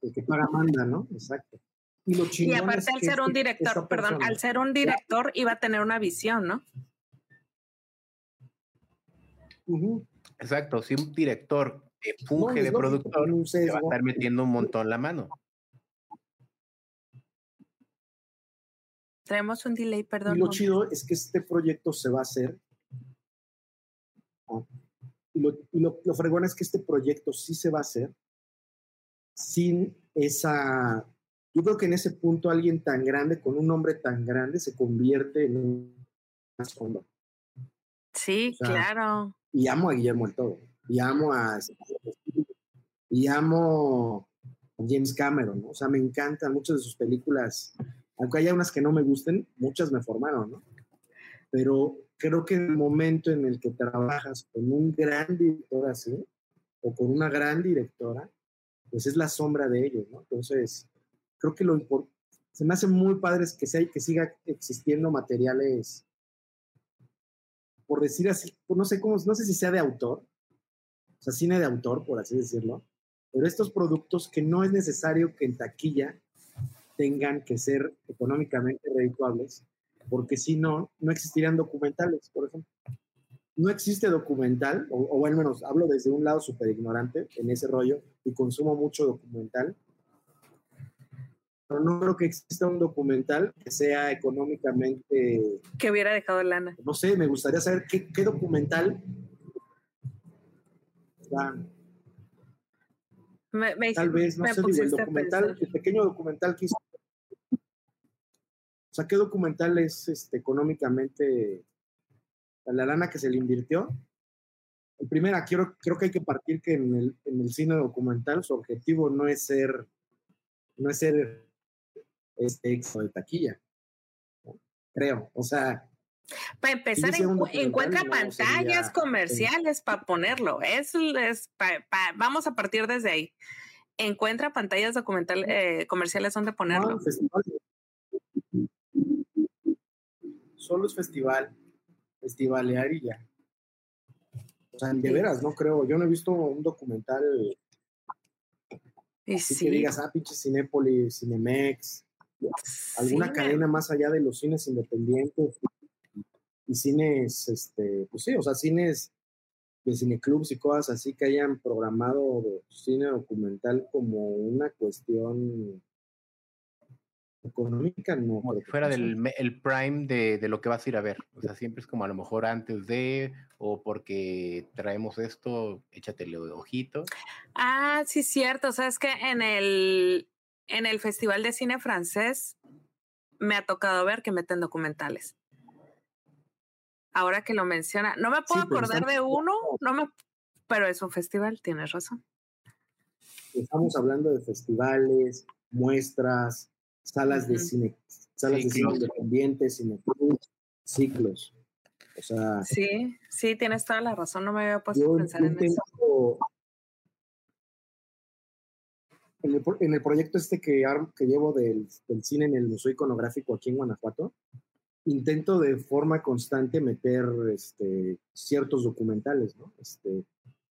El que paga manda, ¿no? Exacto. Y, aparte al ser un director, perdón, al ser un director iba a tener una visión, ¿no? Exacto, si un director funge de productor, se va a estar metiendo un (laughs) montón la mano. Traemos un delay, perdón. Y lo chido es que este proyecto se va a hacer. Y, lo, y lo, lo fregón es que este proyecto sí se va a hacer sin esa yo creo que en ese punto alguien tan grande, con un nombre tan grande, se convierte en una sombra. Sí, claro. Y amo a Guillermo el Todo. Y amo a. Y amo a James Cameron, ¿no? O sea, me encantan muchas de sus películas. Aunque haya unas que no me gusten, muchas me formaron, ¿no? Pero creo que el momento en el que trabajas con un gran director así, o con una gran directora, pues es la sombra de ellos, ¿no? Entonces, creo que lo importante, se me hace muy padre que, sea, que siga existiendo materiales, por decir así, no sé cómo, no sé si sea de autor, o sea, cine de autor, por así decirlo, pero estos productos que no es necesario que en taquilla tengan que ser económicamente redituables, porque si no, no existirían documentales, por ejemplo. No existe documental, o, o al menos hablo desde un lado súper ignorante en ese rollo y consumo mucho documental, pero no creo que exista un documental que sea económicamente... Que hubiera dejado lana. No sé, me gustaría saber qué, documental... tal vez, no sé, digo, el documental, el pequeño documental que hizo... O sea, ¿qué documental es este, económicamente la lana que se le invirtió? Primera, quiero, creo que hay que partir que en el, en el cine documental su objetivo no es ser, no es ser este éxito de taquilla. Creo, o sea. Para empezar, encuentra pantallas comerciales para ponerlo. Es, es vamos a partir desde ahí. Encuentra pantallas documental, eh, comerciales donde ponerlo. Solo es festival, festivalear y ya. O sea, de veras, no creo. Yo no he visto un documental y así que digas, ah, pinche Cinépolis, Cinemex, alguna cadena más allá de los cines independientes y cines, este, pues sí, o sea, cines de cineclubs y cosas así que hayan programado cine documental como una cuestión económica, no. Como fuera del el prime de, de, lo que vas a ir a ver. O sea, siempre es como a lo mejor antes de, o porque traemos esto, échatele ojito. Ah, sí, cierto. O sea, es que en el, en el Festival de Cine Francés me ha tocado ver que meten documentales. Ahora que lo menciona, no me puedo acordar de uno, no me, pero es un festival, tienes razón. Estamos hablando de festivales, muestras, salas de cine, salas de cine independientes, ciclos. O sea, sí, sí, tienes toda la razón, no me había puesto a pensar en eso en el, proyecto este que, que llevo del, cine en el Museo Iconográfico aquí en Guanajuato, intento de forma constante meter este, ciertos documentales, ¿no? Este,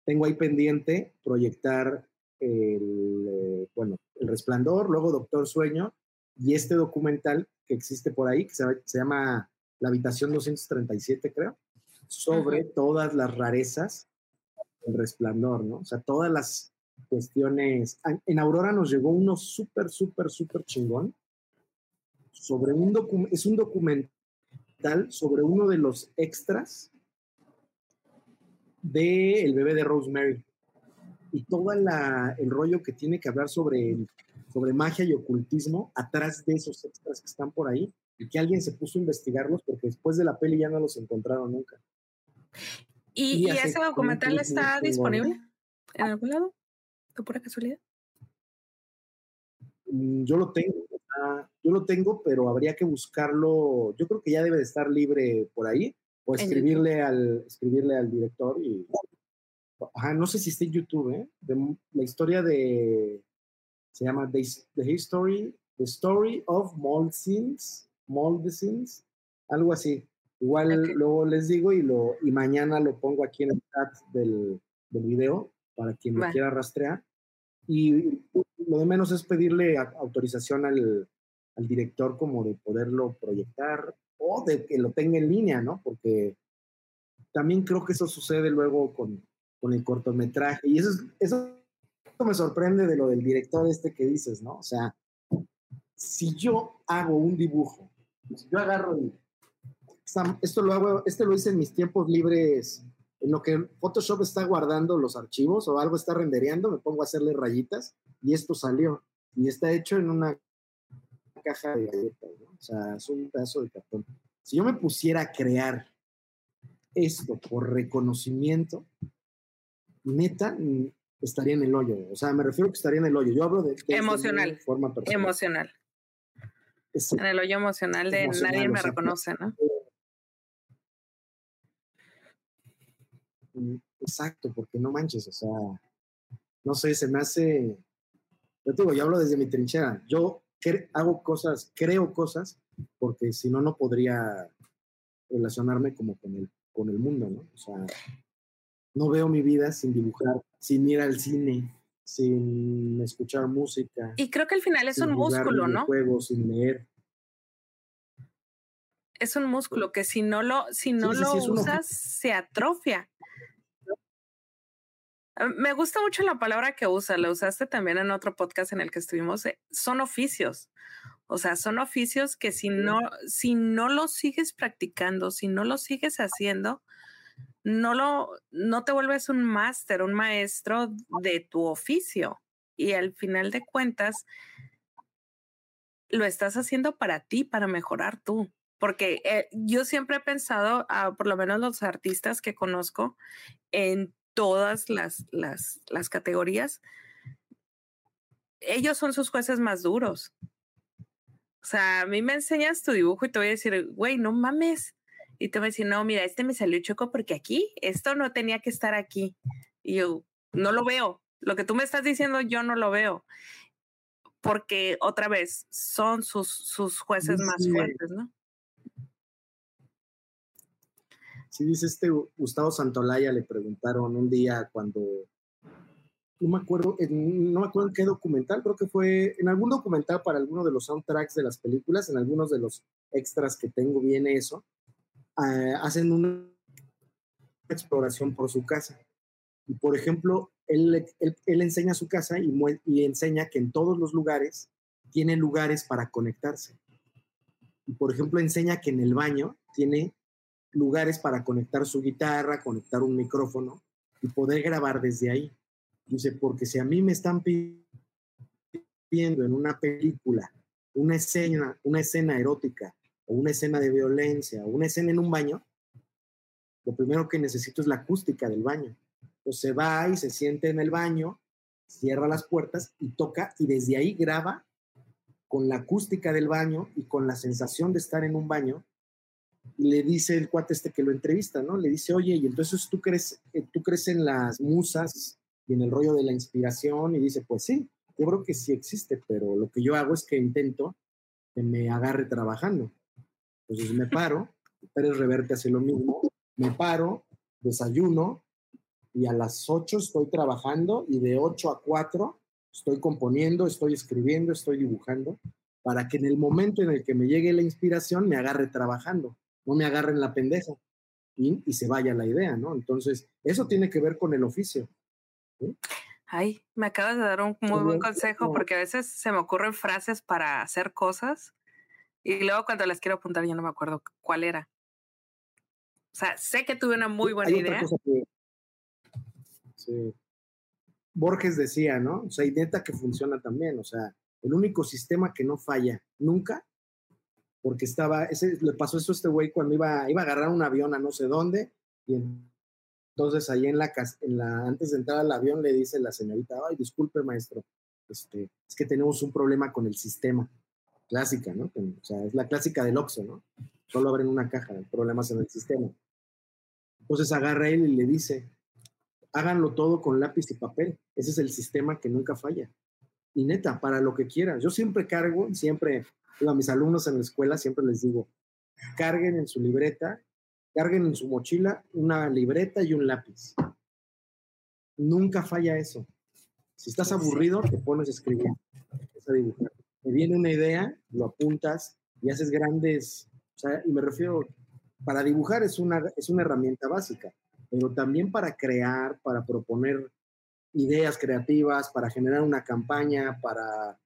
tengo ahí pendiente proyectar el, eh, bueno, El Resplandor, luego Doctor Sueño, y este documental que existe por ahí, que se, llama La Habitación 237, creo, sobre todas las rarezas del Resplandor, ¿no? O sea, todas las cuestiones. En Aurora nos llegó uno súper, súper, súper chingón. Sobre un es un documental sobre uno de los extras de El bebé de Rosemary. Y todo el rollo que tiene que hablar sobre, sobre magia y ocultismo atrás de esos extras que están por ahí y que alguien se puso a investigarlos porque después de la peli ya no los encontraron nunca. ¿Y, ese documental está disponible en algún lado? pura casualidad? Mm, yo lo tengo, yo lo tengo, pero habría que buscarlo. Yo creo que ya debe de estar libre por ahí o escribirle al escribirle al director y ajá, no sé si está en YouTube, ¿eh? la historia de se llama The, History The Story of Moldesins, Moldesins, algo así. Igual luego les digo y lo y mañana lo pongo aquí en el chat del, del video para quien lo quiera rastrear. Y lo de menos es pedirle autorización al, al, director como de poderlo proyectar o de que lo tenga en línea, ¿no? Porque también creo que eso sucede luego con, con el cortometraje. Y eso, eso me sorprende de lo del director este que dices, ¿no? O sea, si yo hago un dibujo, si yo agarro y esto lo hago, este lo hice en mis tiempos libres en lo que Photoshop está guardando los archivos o algo está rendereando, me pongo a hacerle rayitas y esto salió. Y está hecho en una caja de galletas, ¿no? O sea, es un pedazo de cartón. Si yo me pusiera a crear esto por reconocimiento, neta, estaría en el hoyo. O sea, me refiero a que estaría en el hoyo. Yo hablo de... emocional. forma Emocional. en el hoyo emocional de nadie me reconoce, ¿no? Exacto, porque no manches, o sea, no sé, se me hace, yo te digo, yo hablo desde mi trinchera, yo hago cosas, creo cosas, porque si no, no podría relacionarme como con el, con el mundo, ¿no? O sea, no veo mi vida sin dibujar, sin ir al cine, sin escuchar música. Y creo que al final es un músculo, ¿no? sin leer. Es un músculo que si no lo, si no lo usas, se atrofia. Ah, me gusta mucho la palabra que usa, la usaste también en otro podcast en el que estuvimos, eh, son oficios. O sea, son oficios que si no, si no lo sigues practicando, si no lo sigues haciendo, no lo, no te vuelves un máster, un maestro de tu oficio. Y al final de cuentas, lo estás haciendo para ti, para mejorar tú. Porque eh, yo siempre he pensado, ah, por lo menos los artistas que conozco, en todas las, las, las categorías, ellos son sus jueces más duros. O sea, a mí me enseñas tu dibujo y te voy a decir, güey, no mames. Y te voy a decir, no, mira, este me salió choco porque aquí, esto no tenía que estar aquí. Y yo, no lo veo. Lo que tú me estás diciendo, yo no lo veo. Porque otra vez, son sus, sus jueces más fuertes, ¿no? Sí, dice este Gustavo Santolaya, le preguntaron un día cuando, no me acuerdo, no me acuerdo en qué documental, creo que fue en algún documental para alguno de los soundtracks de las películas, en algunos de los extras que tengo viene eso, ah, hacen una exploración por su casa. Y por ejemplo, él, él, enseña su casa y, y enseña que en todos los lugares tiene lugares para conectarse. Y por ejemplo, enseña que en el baño tiene lugares para conectar su guitarra, conectar un micrófono y poder grabar desde ahí. Dice, porque si a mí me están pidiendo en una película una escena, una escena erótica o una escena de violencia o una escena en un baño, lo primero que necesito es la acústica del baño. Entonces se va y se siente en el baño, cierra las puertas y toca y desde ahí graba con la acústica del baño y con la sensación de estar en un baño le dice el cuate este que lo entrevista, ¿no? Le dice, oye, y entonces tú crees, eh, tú crees en las musas y en el rollo de la inspiración, y dice, pues sí, yo creo que sí existe, pero lo que yo hago es que intento que me agarre trabajando. Entonces me paro, Pérez Reverte hace lo mismo, me paro, desayuno, y a las 8 estoy trabajando, y de 8 a 4 estoy componiendo, estoy escribiendo, estoy dibujando, para que en el momento en el que me llegue la inspiración me agarre trabajando no me agarren la pendeja y, se vaya la idea, ¿no? Entonces, eso tiene que ver con el oficio. Ay, me acabas de dar un muy buen consejo porque a veces se me ocurren frases para hacer cosas y luego cuando las quiero apuntar ya no me acuerdo cuál era. O sea, sé que tuve una muy buena idea. sí. Borges decía, ¿no? O sea, y neta que funciona también. O sea, el único sistema que no falla nunca porque estaba, ese, le pasó eso a este güey cuando iba, iba a agarrar un avión a no sé dónde, y entonces ahí en la, en la, antes de entrar al avión le dice la señorita, ay, disculpe maestro, este, es que tenemos un problema con el sistema. Clásica, ¿no? O sea, es la clásica del Oxxo, ¿no? Solo abren una caja, problemas en el sistema. Entonces agarra él y le dice, háganlo todo con lápiz y papel. Ese es el sistema que nunca falla. Y neta, para lo que quieras. Yo siempre cargo, siempre, a mis alumnos en la escuela, siempre les digo, carguen en su libreta, carguen en su mochila una libreta y un lápiz. Nunca falla eso. Si estás aburrido, te pones a escribir, a dibujar. Te viene una idea, lo apuntas y haces grandes, o sea, y me refiero, para dibujar es una, es una herramienta básica, pero también para crear, para proponer ideas creativas, para generar una campaña, para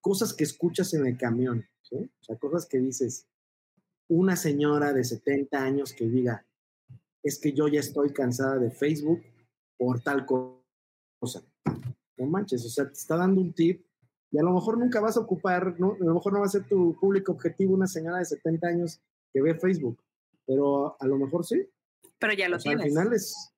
cosas que escuchas en el camión, o sea, cosas que dices, una señora de 70 años que diga, es que yo ya estoy cansada de Facebook por tal cosa. No manches, o sea, te está dando un tip y a lo mejor nunca vas a ocupar, ¿no? a lo mejor no va a ser tu público objetivo una señora de 70 años que ve Facebook, pero a lo mejor sí. Pero ya lo tienes. Al final es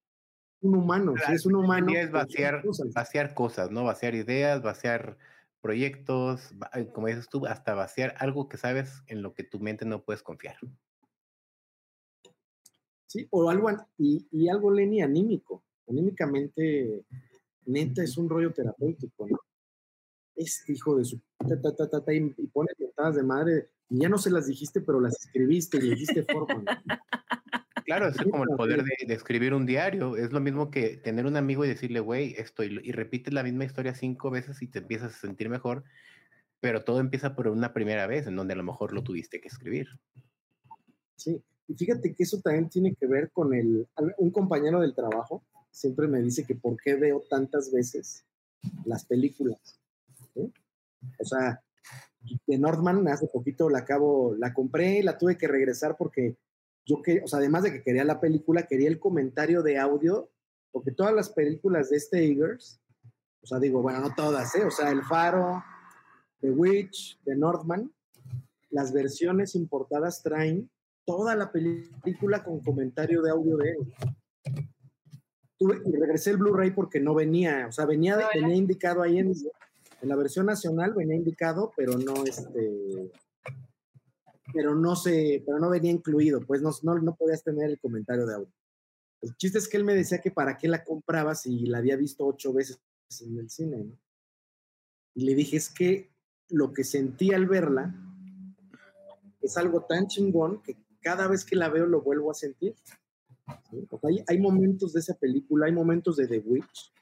un humano, es un humano. es vaciar cosas. vaciar cosas, ¿no? Vaciar ideas, vaciar proyectos, eh, como dices tú, hasta vaciar algo que sabes en lo que tu mente no puedes confiar. Sí, o algo, y, y algo, Lenny, anímico. Anímicamente, neta, es un rollo terapéutico, ¿no? Este hijo de su... y, pone pintadas de madre, y ya no se las dijiste, pero las escribiste y le dijiste forma. Claro, es como el poder de, escribir un diario. Es lo mismo que tener un amigo y decirle, güey, esto, y, repites la misma historia cinco veces y te empiezas a sentir mejor, pero todo empieza por una primera vez en donde a lo mejor lo tuviste que escribir. Sí, y fíjate que eso también tiene que ver con el, un compañero del trabajo siempre me dice que por qué veo tantas veces las películas. O sea, de Northman hace poquito la acabo, la compré, la tuve que regresar porque yo que, o sea, además de que quería la película, quería el comentario de audio, porque todas las películas de este Eagers, o sea, digo, bueno, no todas, ¿eh? O sea, El Faro, The Witch, The Northman, las versiones importadas traen toda la película con comentario de audio de él. Tuve, y regresé el Blu-ray porque no venía, o sea, venía, venía indicado ahí en, en la versión nacional, venía indicado, pero no, este, pero no se, pero no venía incluido, pues no, no, podías tener el comentario de audio. El chiste es que él me decía que para qué la compraba si la había visto ocho veces en el cine, ¿no? Y le dije, es que lo que sentí al verla es algo tan chingón que cada vez que la veo lo vuelvo a sentir. Hay, hay, momentos de esa película, hay momentos de The Witch.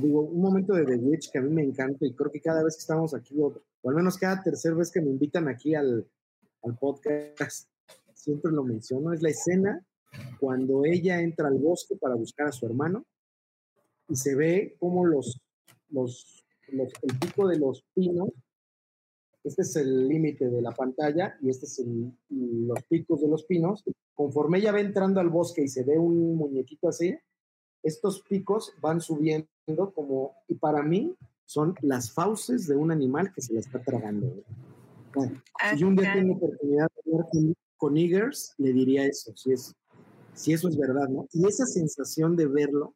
Digo, un momento de The Witch que a mí me encanta y creo que cada vez que estamos aquí, o al menos cada tercera vez que me invitan aquí al, podcast, siempre lo menciono, es la escena cuando ella entra al bosque para buscar a su hermano y se ve como los, los, el pico de los pinos, este es el límite de la pantalla y este es el, los picos de los pinos, conforme ella va entrando al bosque y se ve un muñequito así, estos picos van subiendo como, y para mí son las fauces de un animal que se la está tragando si yo un día tengo oportunidad de hablar con, Eagers, le diría eso, si, es, si eso es verdad, ¿no? Y esa sensación de verlo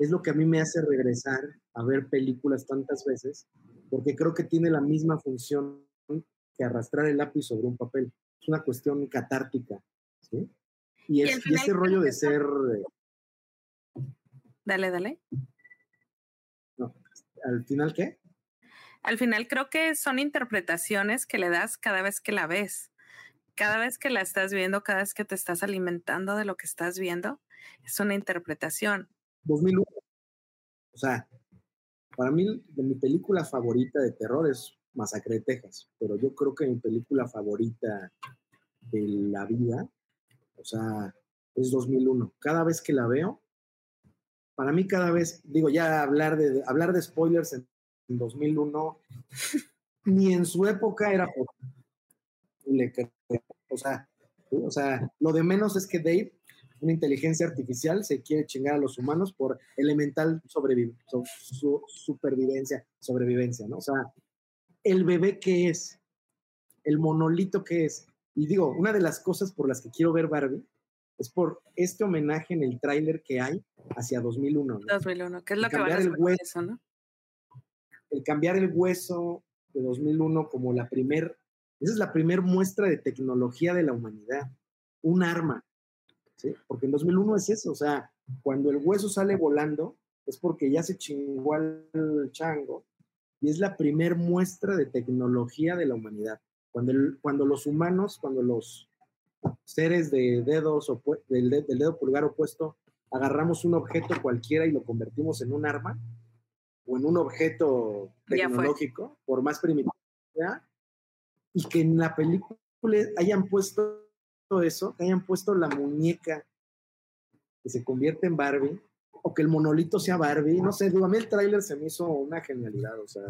es lo que a mí me hace regresar a ver películas tantas veces, porque creo que tiene la misma función que arrastrar el lápiz sobre un papel. Es una cuestión catártica, ¿sí? Y, es, y ese rollo de ser... Dale, dale. ¿Al final qué? al final creo que son interpretaciones que le das cada vez que la ves. Cada vez que la estás viendo, cada vez que te estás alimentando de lo que estás viendo, es una interpretación. 2001. O sea, para mí, de mi película favorita de terror es Masacre de Texas, pero yo creo que mi película favorita de la vida, o sea, es 2001. Cada vez que la veo, para mí cada vez, digo, ya hablar de, hablar de spoilers en en 2001, ni en su época era posible. O sea, o sea, lo de menos es que Dave, una inteligencia artificial, se quiere chingar a los humanos por elemental su, supervivencia, sobrevivencia, ¿no? O sea, el bebé que es, el monolito que es. Y digo, una de las cosas por las que quiero ver Barbie es por este homenaje en el tráiler que hay hacia 2001. ¿no? 2001, que es lo que van a hacer eso, ¿no? el cambiar el hueso de 2001 como la primer, esa es la primer muestra de tecnología de la humanidad, un arma, ¿sí? Porque en 2001 es eso, o sea, cuando el hueso sale volando es porque ya se chingó al chango y es la primer muestra de tecnología de la humanidad. Cuando, cuando los humanos, cuando los seres de dedos del, del dedo pulgar opuesto agarramos un objeto cualquiera y lo convertimos en un arma o en un objeto tecnológico, por más primitivo sea, y que en la película hayan puesto eso, que hayan puesto la muñeca que se convierte en Barbie, o que el monolito sea Barbie, no sé, digo, a mí el tráiler se me hizo una genialidad, o sea,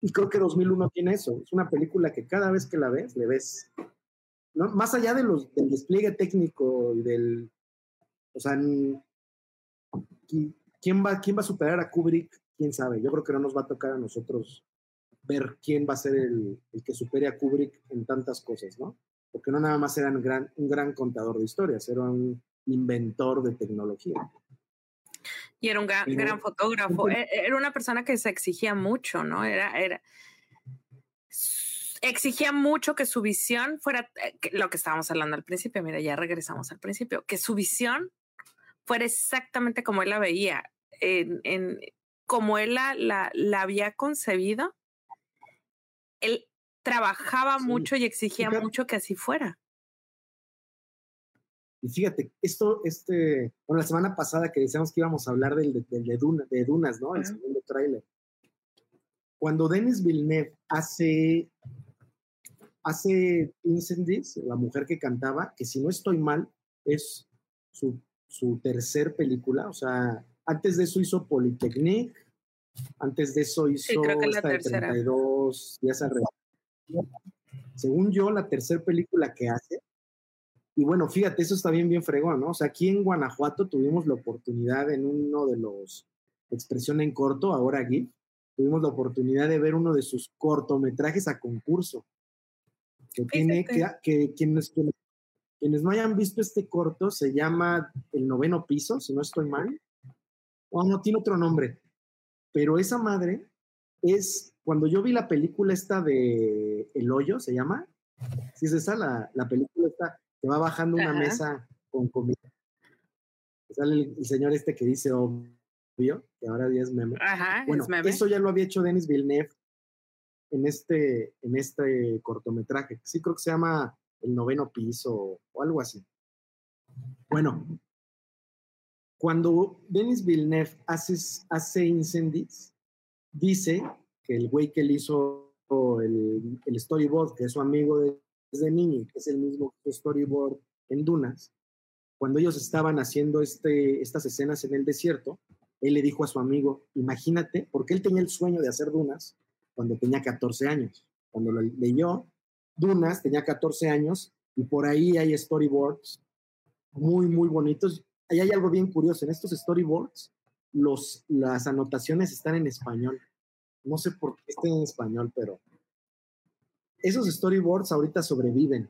y creo que 2001 tiene eso, es una película que cada vez que la ves, le ves, ¿no? más allá de los, del despliegue técnico y del, o sea, ¿quién va, ¿quién va a superar a Kubrick? ¿Quién sabe? Yo creo que no nos va a tocar a nosotros ver quién va a ser el, el que supere a Kubrick en tantas cosas, ¿no? Porque no nada más era un gran, un gran contador de historias, era un inventor de tecnología. Y era un gran, fotógrafo. E, era una persona que se exigía mucho, ¿no? Era, era, exigía mucho que su visión fuera eh, lo que estábamos hablando al principio. Mira, ya regresamos al principio, que su visión fuera exactamente como él la veía, en, en como él la, la, había concebido. Él trabajaba mucho y exigía mucho que así fuera. Y fíjate, esto, este, bueno, la semana pasada que decíamos que íbamos a hablar del, de, Dunas, ¿no? El segundo tráiler. Cuando Denis Villeneuve hace, hace Incendies, la mujer que cantaba, que si no estoy mal, es su, su tercer película, o sea, antes de eso hizo Polytechnique, antes de eso hizo esta de 32 días alrededor. Según yo, la tercera película que hace y bueno, fíjate, eso está bien, bien fregón, ¿no? O sea, aquí en Guanajuato tuvimos la oportunidad en uno de los Expresión en Corto, ahora aquí, tuvimos la oportunidad de ver uno de sus cortometrajes a concurso. Que tiene que, que quienes, quienes, no hayan visto este corto se llama El Noveno Piso, si no estoy mal. O no, tiene otro nombre. Pero esa madre es, cuando yo vi la película esta de El Hoyo, se llama. Si es esa, la, la película esta te va bajando una mesa con comida. Sale el, señor este que dice obvio, que ahora ya es meme. Ajá, bueno, eso ya lo había hecho Denis Villeneuve en este, en este cortometraje. Sí, creo que se llama El noveno piso o algo así. Bueno, cuando Denis Villeneuve hace, hace Incendies, dice que el güey que le hizo el, el storyboard, que es su amigo de de niño, que es el mismo storyboard en Dunas, cuando ellos estaban haciendo este, estas escenas en el desierto, él le dijo a su amigo, imagínate, porque él tenía el sueño de hacer Dunas cuando tenía 14 años. Cuando lo leyó, Dunas tenía 14 años y por ahí hay storyboards muy, muy bonitos. Ahí hay algo bien curioso, en estos storyboards los, las anotaciones están en español. No sé por qué están en español, pero esos storyboards ahorita sobreviven.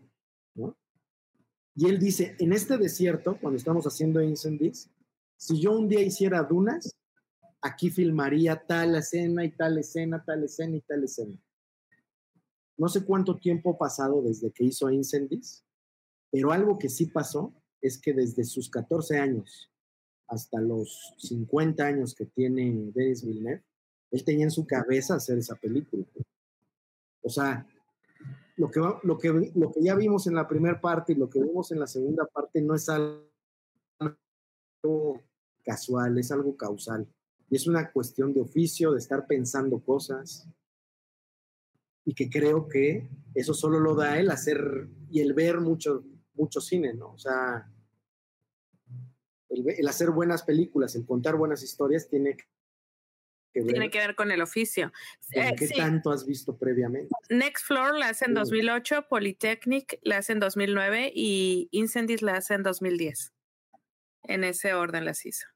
Y él dice, en este desierto, cuando estamos haciendo Incendies, si yo un día hiciera dunas, aquí filmaría tal escena y tal escena, tal escena y tal escena. No sé cuánto tiempo ha pasado desde que hizo Incendies, pero algo que sí pasó es que desde sus 14 años hasta los 50 años que tiene Denis Villeneuve, él tenía en su cabeza hacer esa película. O sea, lo que, lo, que, lo que ya vimos en la primera parte y lo que vimos en la segunda parte no es algo casual, es algo causal. Y es una cuestión de oficio, de estar pensando cosas. Y que creo que eso solo lo da el hacer y el ver mucho, mucho cine, ¿no? O sea, el, el hacer buenas películas, el contar buenas historias tiene que tiene que ver con el oficio. Eh, ¿Qué tanto has visto previamente? Next Floor la hace en 2008, Polytechnic la hace en 2009 y Incendies la hace en 2010. En ese orden las hizo.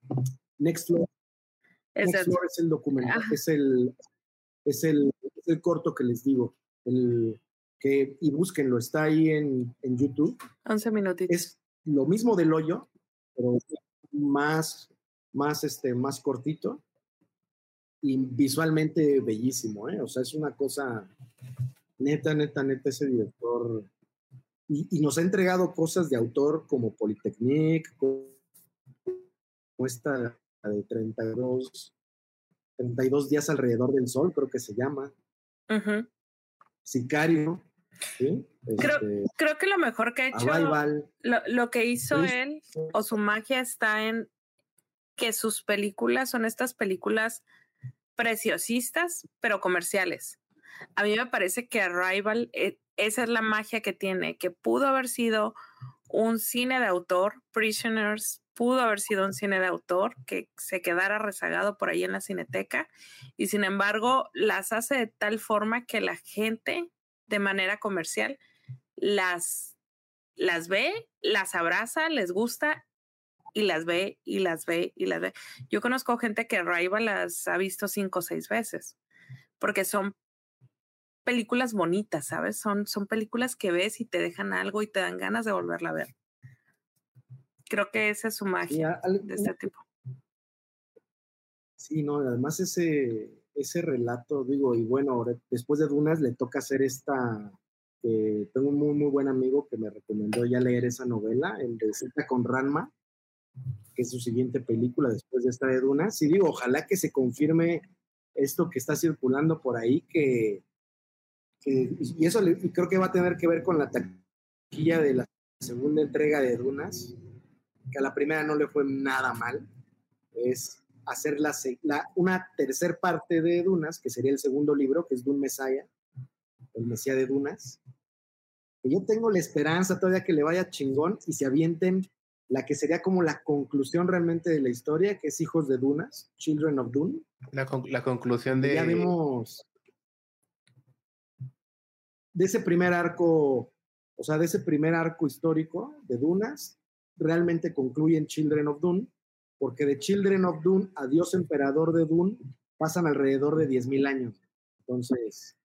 Next Floor. Es, el, Floor es el documental, es el, es el, es el corto que les digo. El, que, y búsquenlo, está ahí en, en YouTube. 11 minutitos. Es lo mismo del hoyo, pero más, más, este, más cortito y visualmente bellísimo, ¿eh? O sea, es una cosa neta, neta, neta, ese director. Y, nos ha entregado cosas de autor como Polytechnique, como esta de 32, 32 días alrededor del sol, creo que se llama. Sicario. Creo, este, creo, que lo mejor que ha hecho, lo, lo, que hizo él o su magia está en que sus películas son estas películas preciosistas, pero comerciales. A mí me parece que Arrival, eh, esa es la magia que tiene, que pudo haber sido un cine de autor, Prisoners pudo haber sido un cine de autor que se quedara rezagado por ahí en la cineteca y sin embargo las hace de tal forma que la gente de manera comercial las, las ve, las abraza, les gusta y las ve y las ve y las ve. Yo conozco gente que Arrival las ha visto cinco o seis veces porque son películas bonitas, ¿sabes? Son, son películas que ves y te dejan algo y te dan ganas de volverla a ver. Creo que esa es su magia de este tipo. Sí, no, además ese, ese relato, digo, y bueno, después de Dunas le toca hacer esta, tengo un muy, muy buen amigo que me recomendó ya leer esa novela, el de Cita con Ranma, que es su siguiente película después de esta de Dunas. Y digo, ojalá que se confirme esto que está circulando por ahí, que y eso creo que va a tener que ver con la taquilla de la segunda entrega de Dunas, que a la primera no le fue nada mal, es hacer la, una tercer parte de Dunas, que sería el segundo libro, que es Dun Messiah, el Mesías de Dunas. Que yo tengo la esperanza todavía que le vaya chingón y se avienten la que sería como la conclusión realmente de la historia, que es Hijos de Dunas, Children of Dune. La, la conclusión de... Ya vimos de ese primer arco, o sea, de ese primer arco histórico de Dunas, realmente concluyen Children of Dune, porque de Children of Dune a Dios Emperador de Dune pasan alrededor de 10.000 años. Entonces,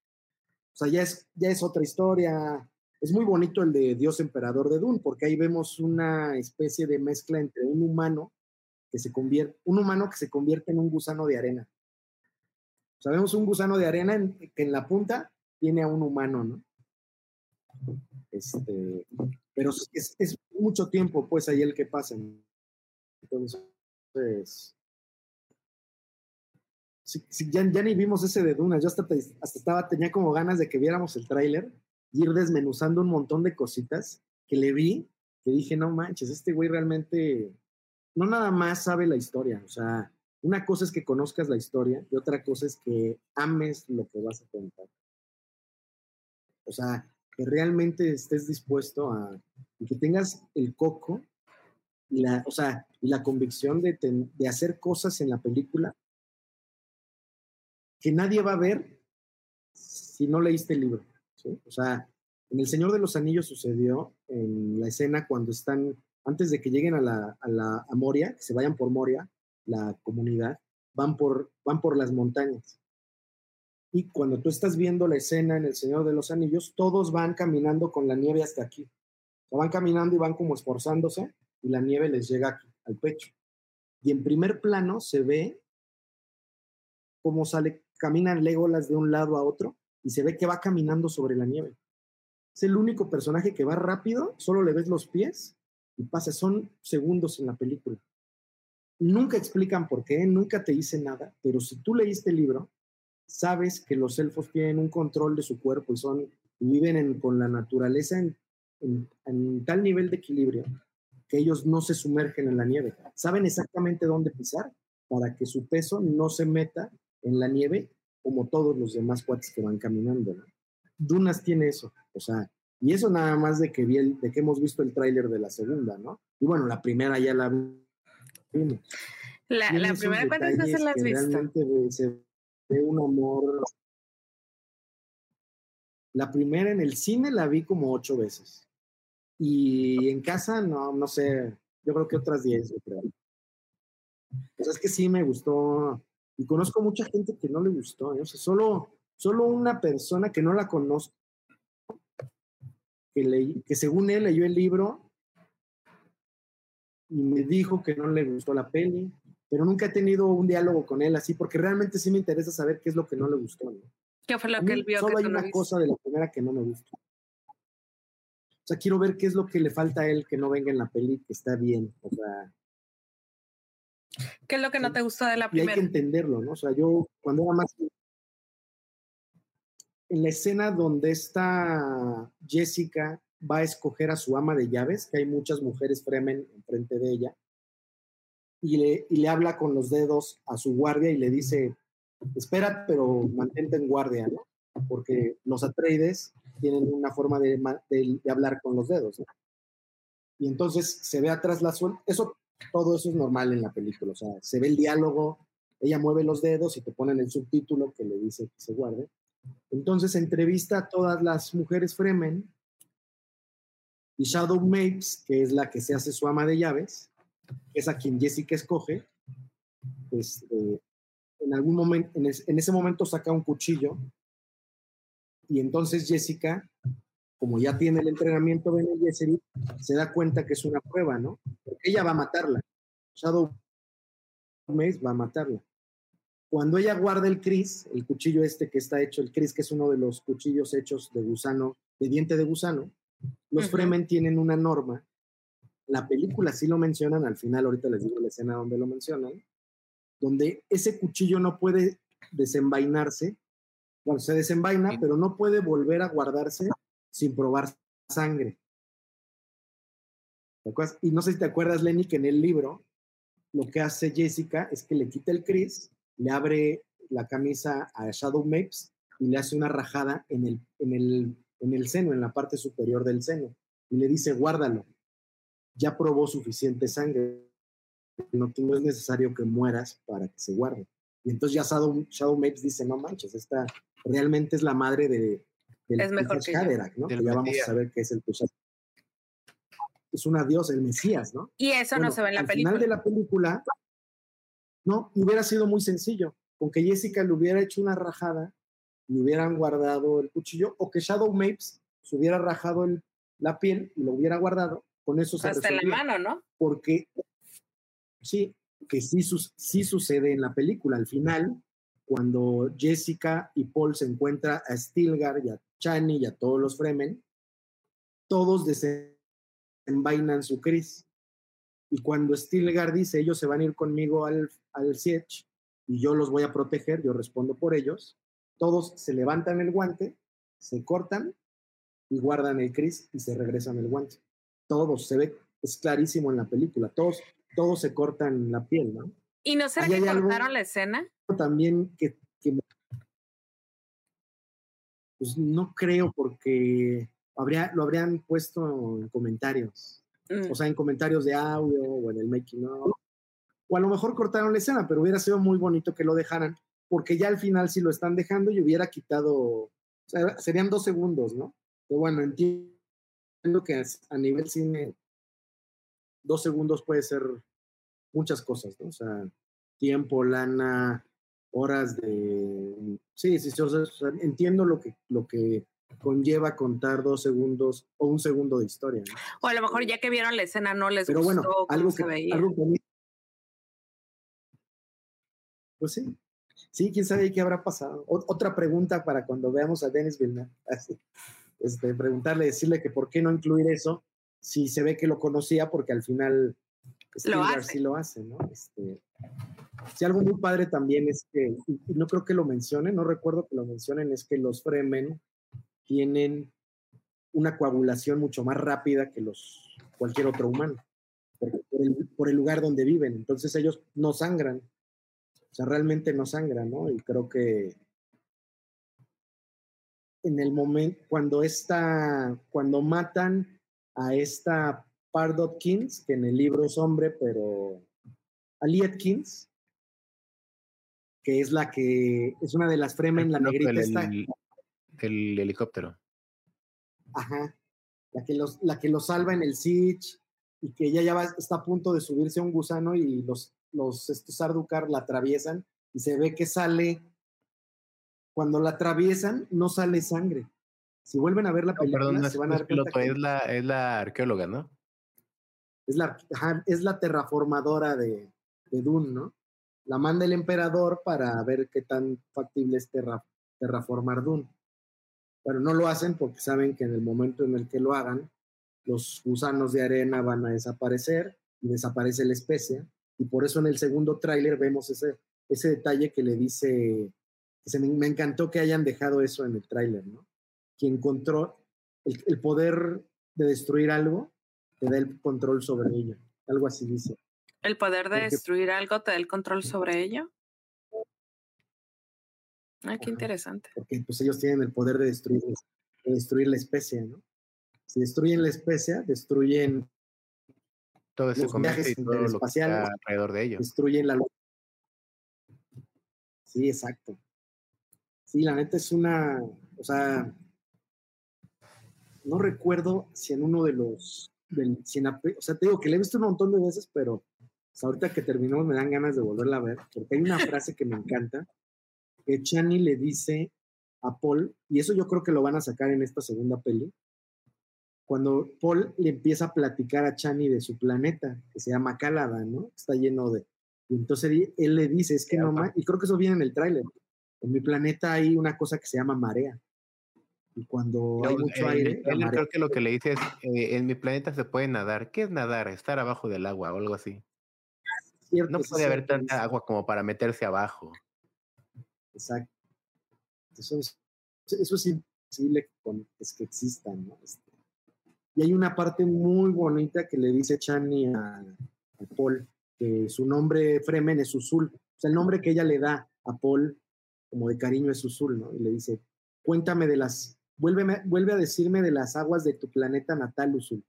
o sea, ya es, ya es otra historia. Es muy bonito el de Dios Emperador de Dune, porque ahí vemos una especie de mezcla entre un humano que se convierte, un humano que se convierte en un gusano de arena. Sabemos un gusano de arena que en la punta tiene a un humano, ¿no? Este, pero es, es mucho tiempo, pues, ahí el que pasa. Entonces, ya, ya, ni vimos ese de Dunas, yo hasta, hasta estaba, tenía como ganas de que viéramos el tráiler y ir desmenuzando un montón de cositas que le vi, que dije, no manches, este güey realmente no nada más sabe la historia, o sea, una cosa es que conozcas la historia y otra cosa es que ames lo que vas a contar. O sea, que realmente estés dispuesto a, que tengas el coco y la, o sea, y la convicción de, de hacer cosas en la película que nadie va a ver si no leíste el libro. O sea, en El Señor de los Anillos sucedió en la escena cuando están, antes de que lleguen a la, a la a Moria, que se vayan por Moria, la comunidad, van por, van por las montañas. Y cuando tú estás viendo la escena en El Señor de los Anillos, todos van caminando con la nieve hasta aquí. Van caminando y van como esforzándose y la nieve les llega aquí, al pecho. Y en primer plano se ve cómo sale, caminan Legolas de un lado a otro y se ve que va caminando sobre la nieve. Es el único personaje que va rápido, solo le ves los pies y pasa, son segundos en la película. Nunca explican por qué, nunca te dicen nada, pero si tú leíste el libro, sabes que los elfos tienen un control de su cuerpo y son viven con la naturaleza en, en, tal nivel de equilibrio que ellos no se sumergen en la nieve. Saben exactamente dónde pisar para que su peso no se meta en la nieve como todos los demás cuates que van caminando. Dunas tiene eso, o sea, y eso nada más de que, vi de que hemos visto el tráiler de la segunda, ¿no? Y bueno, la primera ya la vimos. La, la primera, ¿cuántas veces la has visto? De un amor. La primera en el cine la vi como ocho veces. Y en casa, no, no sé, yo creo que otras diez, yo creo. Pues es que sí me gustó. Y conozco mucha gente que no le gustó. ¿eh? Solo, solo una persona que no la conozco, que, que según él leyó el libro y me dijo que no le gustó la peli pero nunca he tenido un diálogo con él así, porque realmente sí me interesa saber qué es lo que no le gustó. ¿no? ¿Qué fue lo que él vio? Solo que hay una cosa de la primera que no me gustó. O sea, quiero ver qué es lo que le falta a él que no venga en la peli, que está bien. O sea, ¿Qué es lo que no te gustó de la y hay primera? que entenderlo, ¿no? O sea, yo cuando era más... En la escena donde está Jessica va a escoger a su ama de llaves, que hay muchas mujeres Fremen enfrente de ella, y le, y le habla con los dedos a su guardia y le dice, espera, pero mantente en guardia, ¿no? Porque los Atreides tienen una forma de, de- hablar con los dedos, ¿no? Y entonces se ve atrás la Eso, todo eso es normal en la película, o sea, se ve el diálogo, ella mueve los dedos y te ponen el subtítulo que le dice que se guarde. Entonces entrevista a todas las mujeres Fremen y Shadow Mapes, que es la que se hace su ama de llaves, es a quien Jessica escoge, pues eh, en algún momento, en, es- en ese momento saca un cuchillo y entonces Jessica, como ya tiene el entrenamiento de Gesserit, se da cuenta que es una prueba, ¿no? Porque ella va a matarla. Shadow Mace va a matarla. Cuando ella guarda el Cris, el cuchillo este que está hecho, el Cris, que es uno de los cuchillos hechos de gusano, de diente de gusano, los. Fremen tienen una norma. La película sí lo mencionan, al final ahorita les digo la escena donde lo mencionan, donde ese cuchillo no puede desenvainarse, bueno, se desenvaina, pero no puede volver a guardarse sin probar sangre. ¿Te acuerdas? Y no sé si te acuerdas, Lenny, que en el libro lo que hace Jessica es que le quita el Chris, le abre la camisa a Shadow Mapes y le hace una rajada en el, en el, en el seno, en la parte superior del seno. Y le dice, guárdalo. Ya probó suficiente sangre. No, no es necesario que mueras para que se guarde. Y entonces ya Shadow, Shadow Mapes dice, no manches, esta realmente es la madre de, del Es mejor que ¿no? Que ya vamos a saber que es el Es una diosa, el Mesías, ¿no? Y eso no se ve en la al película. final de la película, no, hubiera sido muy sencillo. Con que Jessica le hubiera hecho una rajada, le hubieran guardado el cuchillo, o que Shadow Mapes se hubiera rajado el- la piel y lo hubiera guardado, con eso se Hasta en la resolvía. mano, ¿no? Porque sí, que sí sucede en la película. Al final, cuando Jessica y Paul se encuentran a Stilgar y a Chani y a todos los Fremen, todos desenvainan su Cris. Y cuando Stilgar dice, ellos se van a ir conmigo al, al Siege y yo los voy a proteger, yo respondo por ellos, todos se levantan el guante, se cortan y guardan el Cris y se regresan el guante. Todos, se ve, es clarísimo en la película, todos, todos se cortan la piel, ¿no? ¿Y no será Ahí que algo- cortaron la escena? También que, pues no creo porque habría, lo habrían puesto en comentarios, Mm. o sea, en comentarios de audio o en el making of. O a lo mejor cortaron la escena, pero hubiera sido muy bonito que lo dejaran, porque ya al final si lo están dejando y hubiera quitado, o sea, serían dos segundos, ¿no? Pero bueno, entiendo que a nivel cine, dos segundos puede ser muchas cosas, ¿no? O sea, tiempo, lana, horas de... Sí, sí, sí, o sea, entiendo lo que, lo que conlleva contar dos segundos o un segundo de historia, ¿no? O a lo mejor ya que vieron la escena no les Pero gustó bueno, algo que, veía. algo que Pues sí. Sí, quién sabe qué habrá pasado. O- otra pregunta para cuando veamos a Denis Villeneuve. (laughs) Así, Este, preguntarle, decirle que por qué no incluir eso si se ve que lo conocía, porque al final Spielberg hace. sí lo hace, ¿no? Este, sí, algo muy padre también es que, y y no creo que lo mencionen, no recuerdo que lo mencionen, es que los Fremen tienen una coagulación mucho más rápida que los cualquier otro humano por, por el, por el lugar donde viven. Entonces ellos no sangran. O sea, realmente no sangran, ¿no? Y creo que en el momento, cuando esta, cuando matan a esta Pardot Kings, que en el libro es hombre, pero Aliet Kings, que es la que, es una de las Fremen, la negrita el- está, el- el helicóptero. Ajá. La que los, la que los salva en el Siege y que ella ya va- está a punto de subirse a un gusano y los, los estos Sardaukar la atraviesan y se ve que sale. Cuando la atraviesan, no sale sangre. Si vuelven a ver la No, película, perdón, no es, se van no a dar cuenta que es la, es la arqueóloga, ¿no? es la, es la terraformadora de, de Dune, ¿no? la manda el emperador para ver qué tan factible es terraformar Dune. Pero no lo hacen porque saben que en el momento en el que lo hagan, los gusanos de arena van a desaparecer y desaparece la especie. Y por eso en el segundo tráiler vemos ese, ese detalle que le dice, que me, me, encantó que hayan dejado eso en el tráiler, ¿no? Quien encontró el, el poder de destruir algo, te da el control sobre ello. Algo así dice. ¿El poder de destruir algo te da el control sobre ello? Ay, qué interesante. Porque pues ellos tienen el poder de destruir, de destruir la especie, ¿no? Si destruyen la especie, destruyen todo ese viajes y todo lo que alrededor de ellos. Destruyen la luz. Sí, exacto. Sí, la neta es una, o sea, no recuerdo si en uno de los, del, o sea, te digo que la he visto un montón de veces, pero ahorita que terminamos me dan ganas de volverla a ver, porque hay una (laughs) frase que me encanta, que Chani le dice a Paul, y eso yo creo que lo van a sacar en esta segunda peli, cuando Paul le empieza a platicar a Chani de su planeta, que se llama Calada, ¿no? Está lleno de... Y entonces él le dice, es que no más, y creo que eso viene en el tráiler, en mi planeta hay una cosa que se llama marea. Y cuando hay mucho eh, aire... Él creo que lo que le dice es, eh, en mi planeta se puede nadar. ¿Qué es nadar? Estar abajo del agua o algo así. no puede haber tanta agua como para meterse abajo. Exacto. Eso es, eso es imposible es que existan, ¿no? Este, y hay una parte muy bonita que le dice Chani a, Paul, que su nombre Fremen es Usul. O sea, el nombre que ella le da a Paul como de cariño es Usul, ¿no? Y le dice, cuéntame de las, vuélveme, vuelve a decirme de las aguas de tu planeta natal, Usul.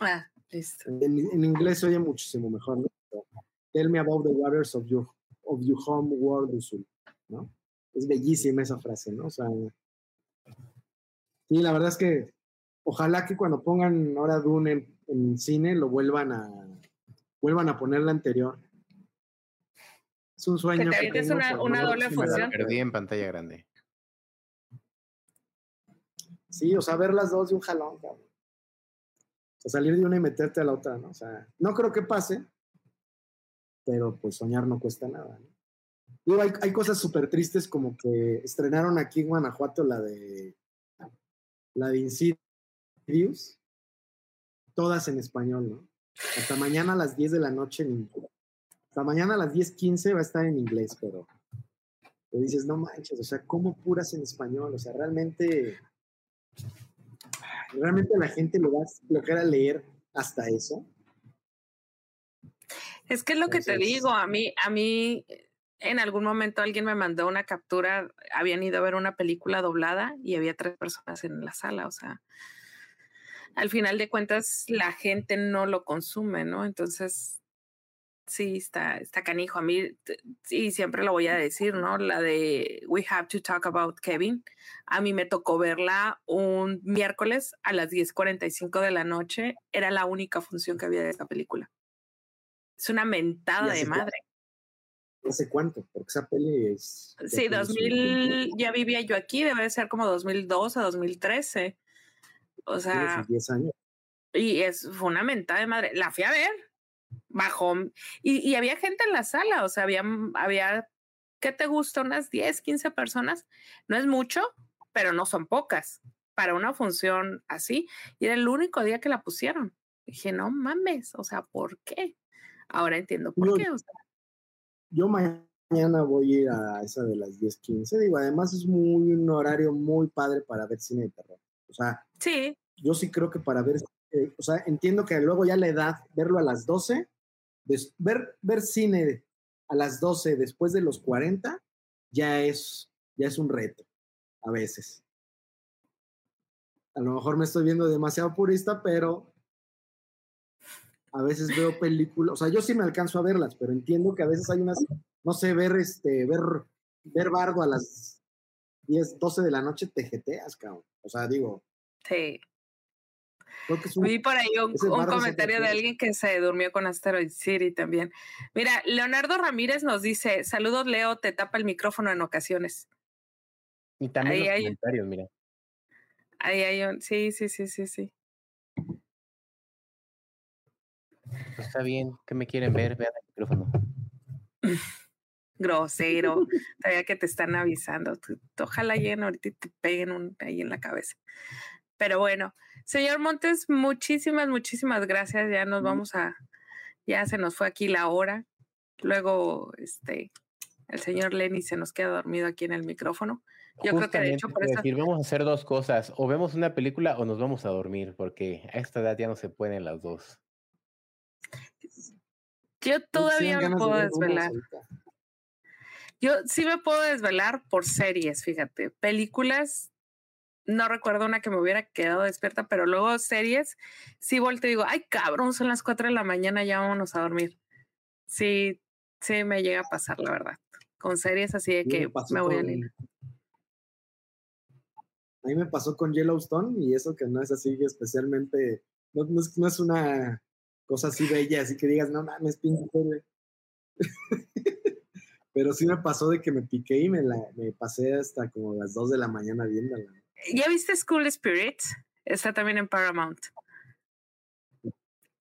Ah, listo. En, inglés oye muchísimo mejor, ¿no? Tell me about the waters of your, of your home world, Usul, ¿no? Es bellísima esa frase, ¿no? O sea, sí, la verdad es que ojalá que cuando pongan ahora Dune en, cine lo vuelvan a vuelvan a poner la anterior. Es un sueño. Que es una, una doble función. perdí en pantalla grande. Sí, o sea, ver las dos de un jalón, O sea, salir de una y meterte a la otra, ¿no? O sea, no creo que pase, pero pues soñar no cuesta nada, ¿no? Digo, hay, hay cosas súper tristes como que estrenaron aquí en Guanajuato la de la de todas en español, ¿no? Hasta mañana a las 10 de la noche en Hasta mañana a las 10.15 va a estar en inglés, pero te dices, no manches, o sea, ¿cómo puras en español? O sea, realmente, realmente la gente lo va a leer hasta eso. Es que es lo que te digo, a mí, a mí en algún momento alguien me mandó una captura, habían ido a ver una película doblada y había tres personas en la sala, o sea, al final de cuentas la gente no lo consume, ¿no? Entonces, sí, está, está canijo. A mí, sí, siempre lo voy a decir, ¿no? La de We Have to Talk About Kevin. A mí me tocó verla un miércoles a las 10:45 de la noche. Era la única función que había de esa película. Es una mentada de madre. No sé cuánto, porque esa peli es... Sí, 2000, ya vivía yo aquí, debe ser como 2012 a 2013. O sea. 10 años. Y es, fue una mentada de madre. La fui a ver. Bajó. Y, y había gente en la sala. O sea, había, había, ¿qué te gusta? Unas 10, 15 personas. No es mucho, pero no son pocas para una función así. Y era el único día que la pusieron. Dije, no mames. O sea, ¿por qué? Ahora entiendo por qué. O sea, yo mañana voy a ir a esa de las 10, 15. Digo, además es muy un horario muy padre para ver cine de terror. O sea, sí. yo sí creo que para ver, eh, o sea, entiendo que luego ya la edad, verlo a las 12, ver, ver cine a las 12 después de los 40, ya es, ya es un reto, a veces. A lo mejor me estoy viendo demasiado purista, pero a veces veo películas, o sea, yo sí me alcanzo a verlas, pero entiendo que a veces hay unas, no sé, ver este, ver, ver Bardo a las 10, 12 de la noche te jeteas, cabrón. O sea, digo. Sí. Vi por ahí un, comentario de alguien que se durmió con Asteroid City también. Mira, Leonardo Ramírez nos dice: Saludos, Leo, te tapa el micrófono en ocasiones. Y también los comentarios, mira. Ahí hay un. Sí, sí, sí, sí, sí. Está bien, ¿qué me quieren ver? Vean el micrófono. (laughs) grosero, todavía que te están avisando. Ojalá lleguen ahorita y te peguen un, ahí en la cabeza. Pero bueno, señor Montes, muchísimas, muchísimas gracias. Ya nos vamos a, ya se nos fue aquí la hora. Luego, este, el señor Lenny se nos queda dormido aquí en el micrófono. Yo creo que de hecho por eso. Decir, vamos a hacer dos cosas, o vemos una película o nos vamos a dormir, porque a esta edad ya no se pueden las dos. Yo todavía me puedo desvelar. Yo sí me puedo desvelar por series, fíjate. Películas, no recuerdo una que me hubiera quedado despierta, pero luego series, sí volteo y digo, ay cabrón, son las cuatro de la mañana, ya vámonos a dormir. Sí, sí me llega a pasar, la verdad. Con series así de que me, voy a leer. A mí me pasó con Yellowstone y eso que no es así especialmente, no, no, es, una cosa así bella, así que digas, no mames, pinche (laughs) Pero sí me pasó de que me piqué y me, la, me pasé hasta como las 2 de la mañana viéndola. ¿Ya viste School Spirit? Está también en Paramount.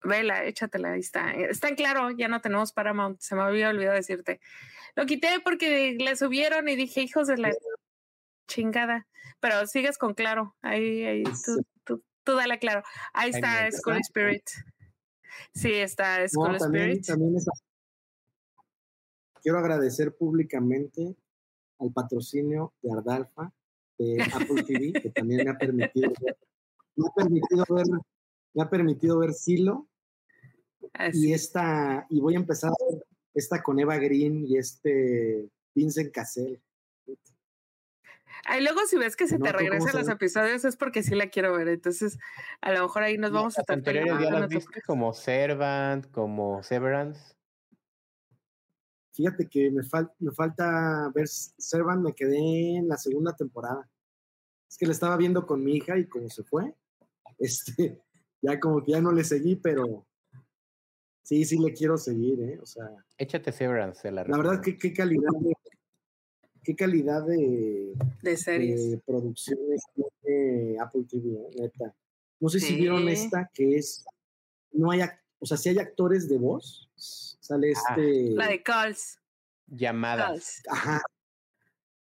Vela, échatela, ahí está. Está en claro, ya no tenemos Paramount, se me había olvidado decirte. Lo quité porque le subieron y dije, hijos de la chingada. Pero sigues con claro, ahí, ahí, tú, tú, dale claro. Ahí está School Spirit. Sí, está School Spirit. También quiero agradecer públicamente al patrocinio de Ardalfa, de Apple TV, que también me ha permitido ver, me ha permitido ver, me ha permitido ver Silo. Y esta, y voy a empezar esta con Eva Green y este Vincent Cassell. Ahí luego si ves que se te regresan los episodios es porque sí la quiero ver. Entonces, a lo mejor ahí nos vamos a estar como Servant, como Severance. Fíjate que me, me falta ver Servant, me quedé en la segunda temporada. Es que la estaba viendo con mi hija y como se fue, (laughs) este, ya como que ya no le seguí, pero sí, sí le quiero seguir, ¿eh? O sea. Échate Severance, la, la verdad, que qué calidad de, qué calidad de, de series. De producciones de Apple TV, ¿eh? neta. No sé si vieron esta, que es, no hay, o sea, si hay actores de voz, Sale ah, este. La de Calls. Llamadas. Ajá.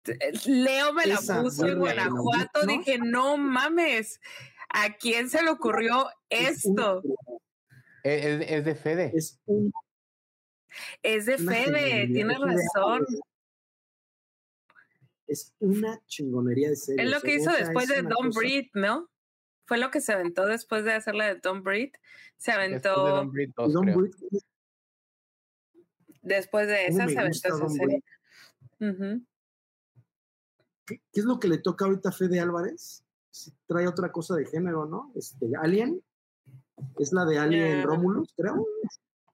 Eh, Leo me la puso en Guanajuato. Dije, no mames. ¿A quién se le ocurrió esto? Es, de Fede. Es, un, es de Fede, tienes razón. Es una chingonería de serie. Es lo que hizo después de Don Breed, ¿no? Fue lo que se aventó después de hacer la de Don Breed. Se aventó. Don Breed Después de esa se aventó esa serie. ¿Qué, es lo que le toca ahorita a Fede Álvarez? trae otra cosa de género, ¿no? Este, Alien. Es la de Alien Romulus, creo.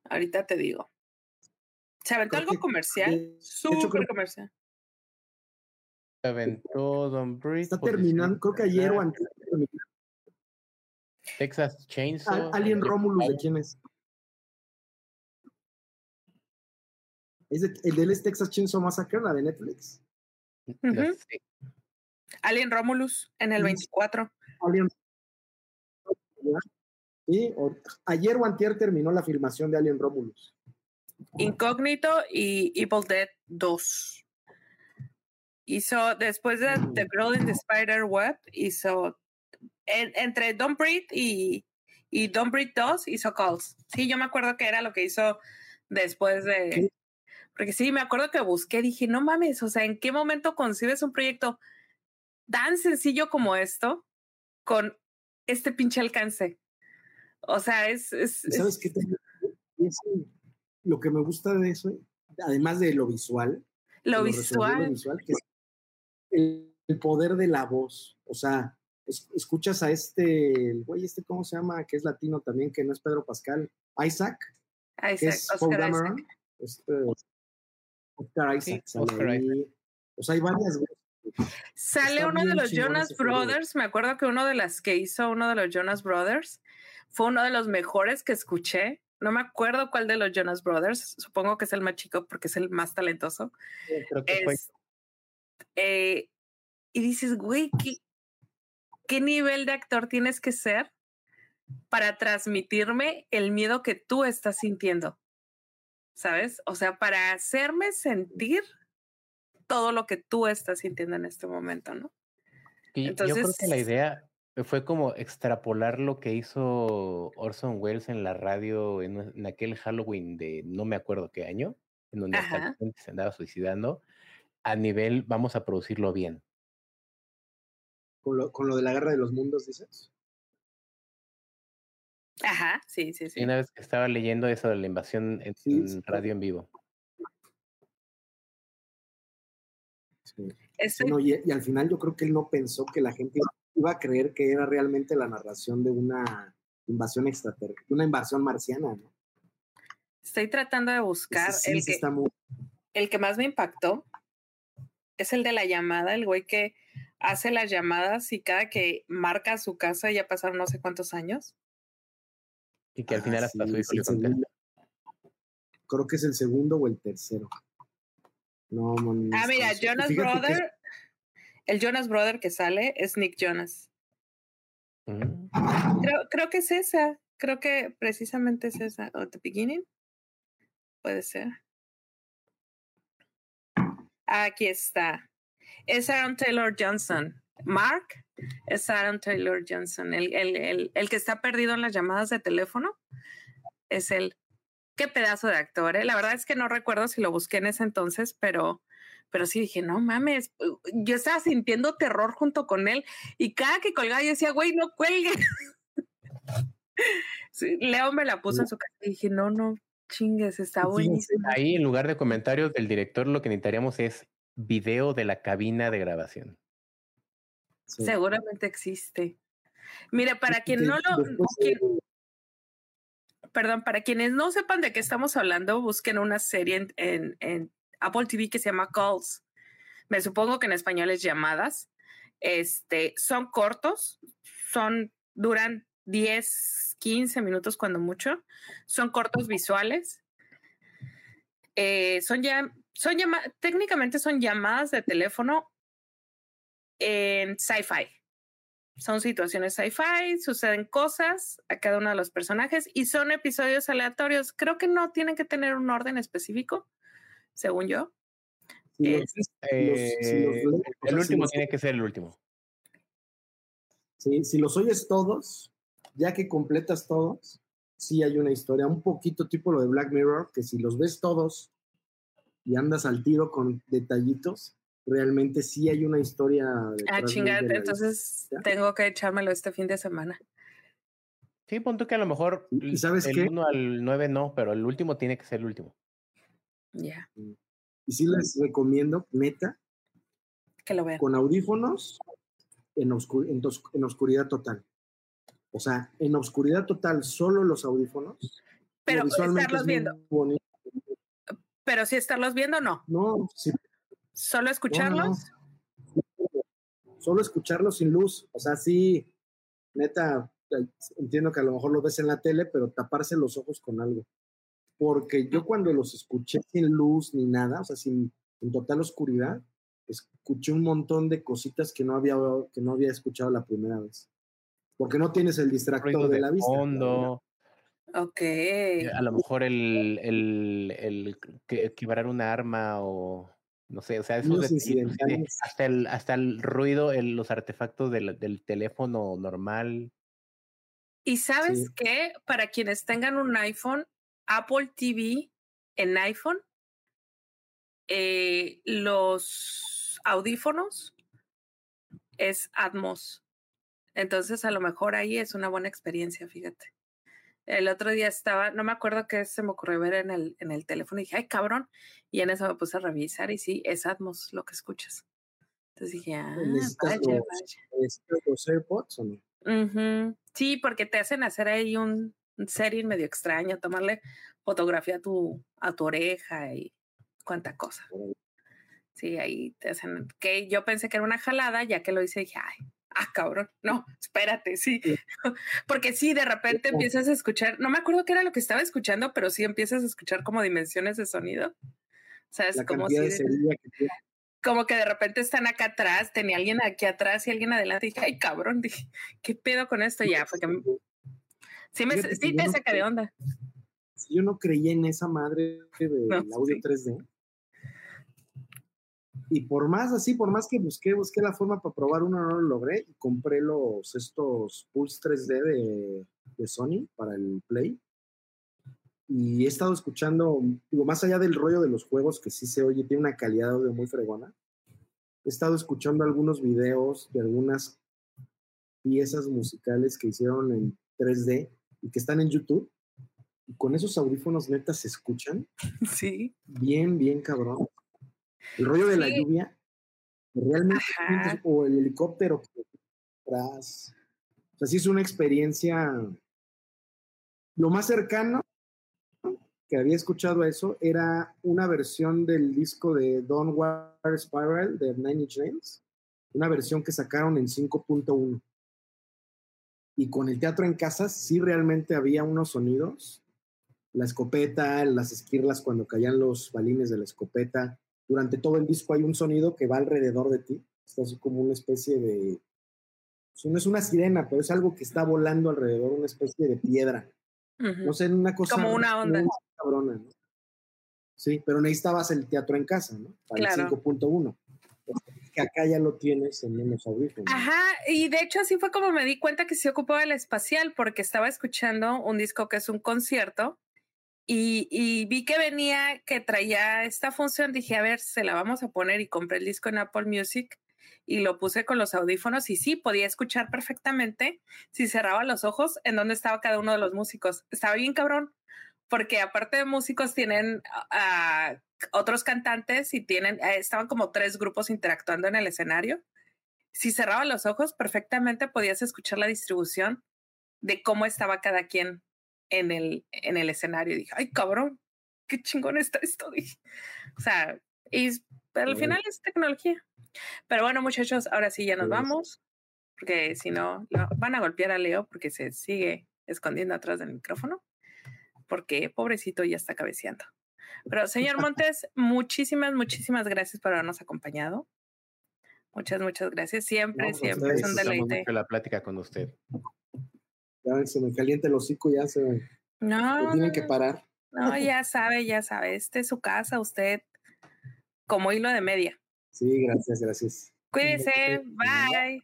Ahorita te digo. Se aventó algo comercial. Súper comercial. Se aventó Don Breed. Está terminando, creo que ayer o antes. Texas Chainsaw. Alien Romulus, ¿de quién es? Es el de él es Texas Chainsaw Massacre, la de Netflix. Alien Romulus en el 24. Alien. Sí, ayer o antier terminó la filmación de Alien Romulus. Incógnito y Evil Dead 2. Hizo, después de The Girl in the Spider Web, hizo entre Don't Breathe y, y Don't Breathe 2 hizo Calls. Sí, yo me acuerdo que era lo que hizo después de, porque sí, me acuerdo que busqué, dije, no mames, o sea, ¿en qué momento concibes un proyecto tan sencillo como esto con este pinche alcance? O sea, es... ¿Sabes qué? lo que me gusta de eso, además de lo visual. Lo, visual. que es el, poder de la voz. O sea, escuchas a este, el güey, este, ¿cómo se llama? Que es latino también, que no es Pedro Pascal. Isaac. Isaac, es Oscar Isaac. Este, Oscar Isaac O sea, hay varias Sale uno de los Jonas Brothers. Me acuerdo que uno de las que hizo uno de los Jonas Brothers fue uno de los mejores que escuché. No me acuerdo cuál de los Jonas Brothers. Supongo que es el más chico porque es el más talentoso. Eh, y dices, güey, ¿qué, ¿qué nivel de actor tienes que ser para transmitirme el miedo que tú estás sintiendo? ¿sabes? O sea, para hacerme sentir todo lo que tú estás sintiendo en este momento, ¿no? Entonces, yo creo que la idea fue como extrapolar lo que hizo Orson Welles en la radio en, aquel Halloween de no me acuerdo qué año, en donde hasta se andaba suicidando, a nivel vamos a producirlo bien. ¿Con lo, con lo de la guerra de los mundos, dices? Ajá, sí, sí, sí. una vez que estaba leyendo eso de la invasión en, radio en vivo. y, al final yo creo que él no pensó que la gente iba a creer que era realmente la narración de una invasión extraterrestre, una invasión marciana, ¿no? Estoy tratando de buscar el, que, el que más me impactó. Es el de la llamada, el güey que hace las llamadas y cada que marca su casa ya pasaron no sé cuántos años. Y que al final ah, hasta su hijo le contesta. Creo que es el segundo o el tercero. No, Ah, mira, Jonas Brother. El Jonas Brother que sale es Nick Jonas. Mm. Creo, creo que es esa. Creo que precisamente es esa. ¿O The Beginning? Puede ser. Aquí está. Es Aaron Taylor Johnson. Mark es Aaron Taylor Johnson. El, el, el, el que está perdido en las llamadas de teléfono es él. Qué pedazo de actor. ¿eh? La verdad es que no recuerdo si lo busqué en ese entonces, pero, pero sí dije, no mames, yo estaba sintiendo terror junto con él y cada que colgaba yo decía, güey, no cuelgue. (laughs) Leo me la puso en su casa y dije, no, no, chingues, está buenísimo. Ahí en lugar de comentarios del director lo que necesitaríamos es video de la cabina de grabación. Seguramente existe. Mira, para quien no lo perdón, para quienes no sepan de qué estamos hablando, busquen una serie en, en, Apple TV que se llama Calls. Me supongo que en español es llamadas. Este, son cortos, son, duran 10, 15 minutos cuando mucho. Son cortos visuales. Eh, son ya, son llamadas, técnicamente son llamadas de teléfono en sci-fi son situaciones sci-fi, suceden cosas a cada uno de los personajes y son episodios aleatorios. Creo que no tienen que tener un orden específico, según yo. el último tiene que ser el último. Sí, si los oyes todos, ya que completas todos, sí hay una historia, un poquito tipo lo de Black Mirror, que si los ves todos y andas al tiro con detallitos, realmente sí hay una historia. Ah, chingate, entonces tengo que echármelo este fin de semana. Sí, punto que a lo mejor ¿Y sabes el 1 al 9 no, pero el último tiene que ser el último. Ya. Y sí les recomiendo, neta, que lo vean. Con audífonos en, en, oscuridad total. O sea, en oscuridad total, solo los audífonos. Pero estarlos viendo. Pero si estarlos viendo, no. No, sí, ¿Solo escucharlos? Solo escucharlos sin luz. O sea, sí, neta, entiendo que a lo mejor lo ves en la tele, pero taparse los ojos con algo. Porque yo cuando los escuché sin luz ni nada, o sea, sin en total oscuridad, escuché un montón de cositas que no había, que no había escuchado la primera vez. Porque no tienes el distractor de, la vista. Fondo. Ok. A lo mejor el, el, el, el quebrar una arma o no sé, o sea, eso hasta el, hasta el ruido, los artefactos del, del, teléfono normal. Y sabes qué, para quienes tengan un iPhone, Apple TV en iPhone, eh, los audífonos es Atmos. Entonces, a lo mejor ahí es una buena experiencia, fíjate. El otro día estaba, no me acuerdo qué se me ocurrió ver en el, en el teléfono y dije, ay, cabrón. Y en eso me puse a revisar y sí, es Atmos lo que escuchas. Entonces dije, ah, vaya, vaya. los AirPods o no? Sí, porque te hacen hacer ahí un, setting medio extraño, tomarle fotografía a tu, a tu oreja y cuánta cosa. Sí, ahí te hacen, que yo pensé que era una jalada, ya que lo hice, dije, ay, ah, cabrón, no, espérate, sí. (laughs) Porque sí, de repente empiezas a escuchar, no me acuerdo qué era lo que estaba escuchando, pero sí empiezas a escuchar como dimensiones de sonido. ¿Sabes? como si... como que de repente están acá atrás, tenía alguien aquí atrás y alguien adelante, y dije, ay, cabrón, dije, ¿qué pedo con esto? Ya, porque sí, me, sí te saca de onda. yo no creía en esa madre (laughs) del audio 3D. Y por más así, por más que busqué, busqué la forma para probar uno, no lo logré y compré los estos Pulse 3D de, de Sony para el Play. Y he estado escuchando, digo, más allá del rollo de los juegos, que sí se oye, tiene una calidad de audio muy fregona. He estado escuchando algunos videos de algunas piezas musicales que hicieron en 3D y que están en YouTube. Y con esos audífonos netas se escuchan. (laughs) Sí. Bien, bien cabrón. El rollo de la lluvia, realmente, o el helicóptero que atrás. O sea, sí es una experiencia. Lo más cercano que había escuchado a eso era una versión del disco de Don War Spiral de Nine Inch Nails, una versión que sacaron en 5.1. Y con el teatro en casa sí realmente había unos sonidos. La escopeta, las esquirlas cuando caían los balines de la escopeta, durante todo el disco hay un sonido que va alrededor de ti. Es así como una especie de. Pues, no es una sirena, pero es algo que está volando alrededor, una especie de piedra. No sé, una cosa. Como una onda. cabrona, ¿no? Sí, pero necesitabas el teatro en casa, ¿no? Para el 5.1. Que acá ya lo tienes en menos audífonos. Ajá, y de hecho así fue como me di cuenta que se ocupaba el espacial, porque estaba escuchando un disco que es un concierto y, vi que venía, que traía esta función, dije, a ver, se la vamos a poner y compré el disco en Apple Music y lo puse con los audífonos y sí, podía escuchar perfectamente si cerraba los ojos en dónde estaba cada uno de los músicos. Estaba bien cabrón, porque aparte de músicos tienen a otros cantantes y tienen, eh, estaban como tres grupos interactuando en el escenario. Si cerraba los ojos, perfectamente podías escuchar la distribución de cómo estaba cada quien en el, en el escenario. Y dije, ay, cabrón, qué chingón está esto. (laughs) Dije. O sea, y al final es tecnología. Pero bueno, muchachos, ahora sí ya nos vamos, porque si no, van a golpear a Leo porque se sigue escondiendo atrás del micrófono, porque pobrecito ya está cabeceando. Pero señor (laughs) Montes, muchísimas, muchísimas gracias por habernos acompañado. Muchas, muchas gracias. Siempre, pues, siempre es un deleite. la plática con usted ya se me calienta el hocico, ya se no, tienen que parar. No, ya sabe, ya sabe, este es su casa, usted como hilo de media. Sí, gracias, gracias. Cuídese, bye.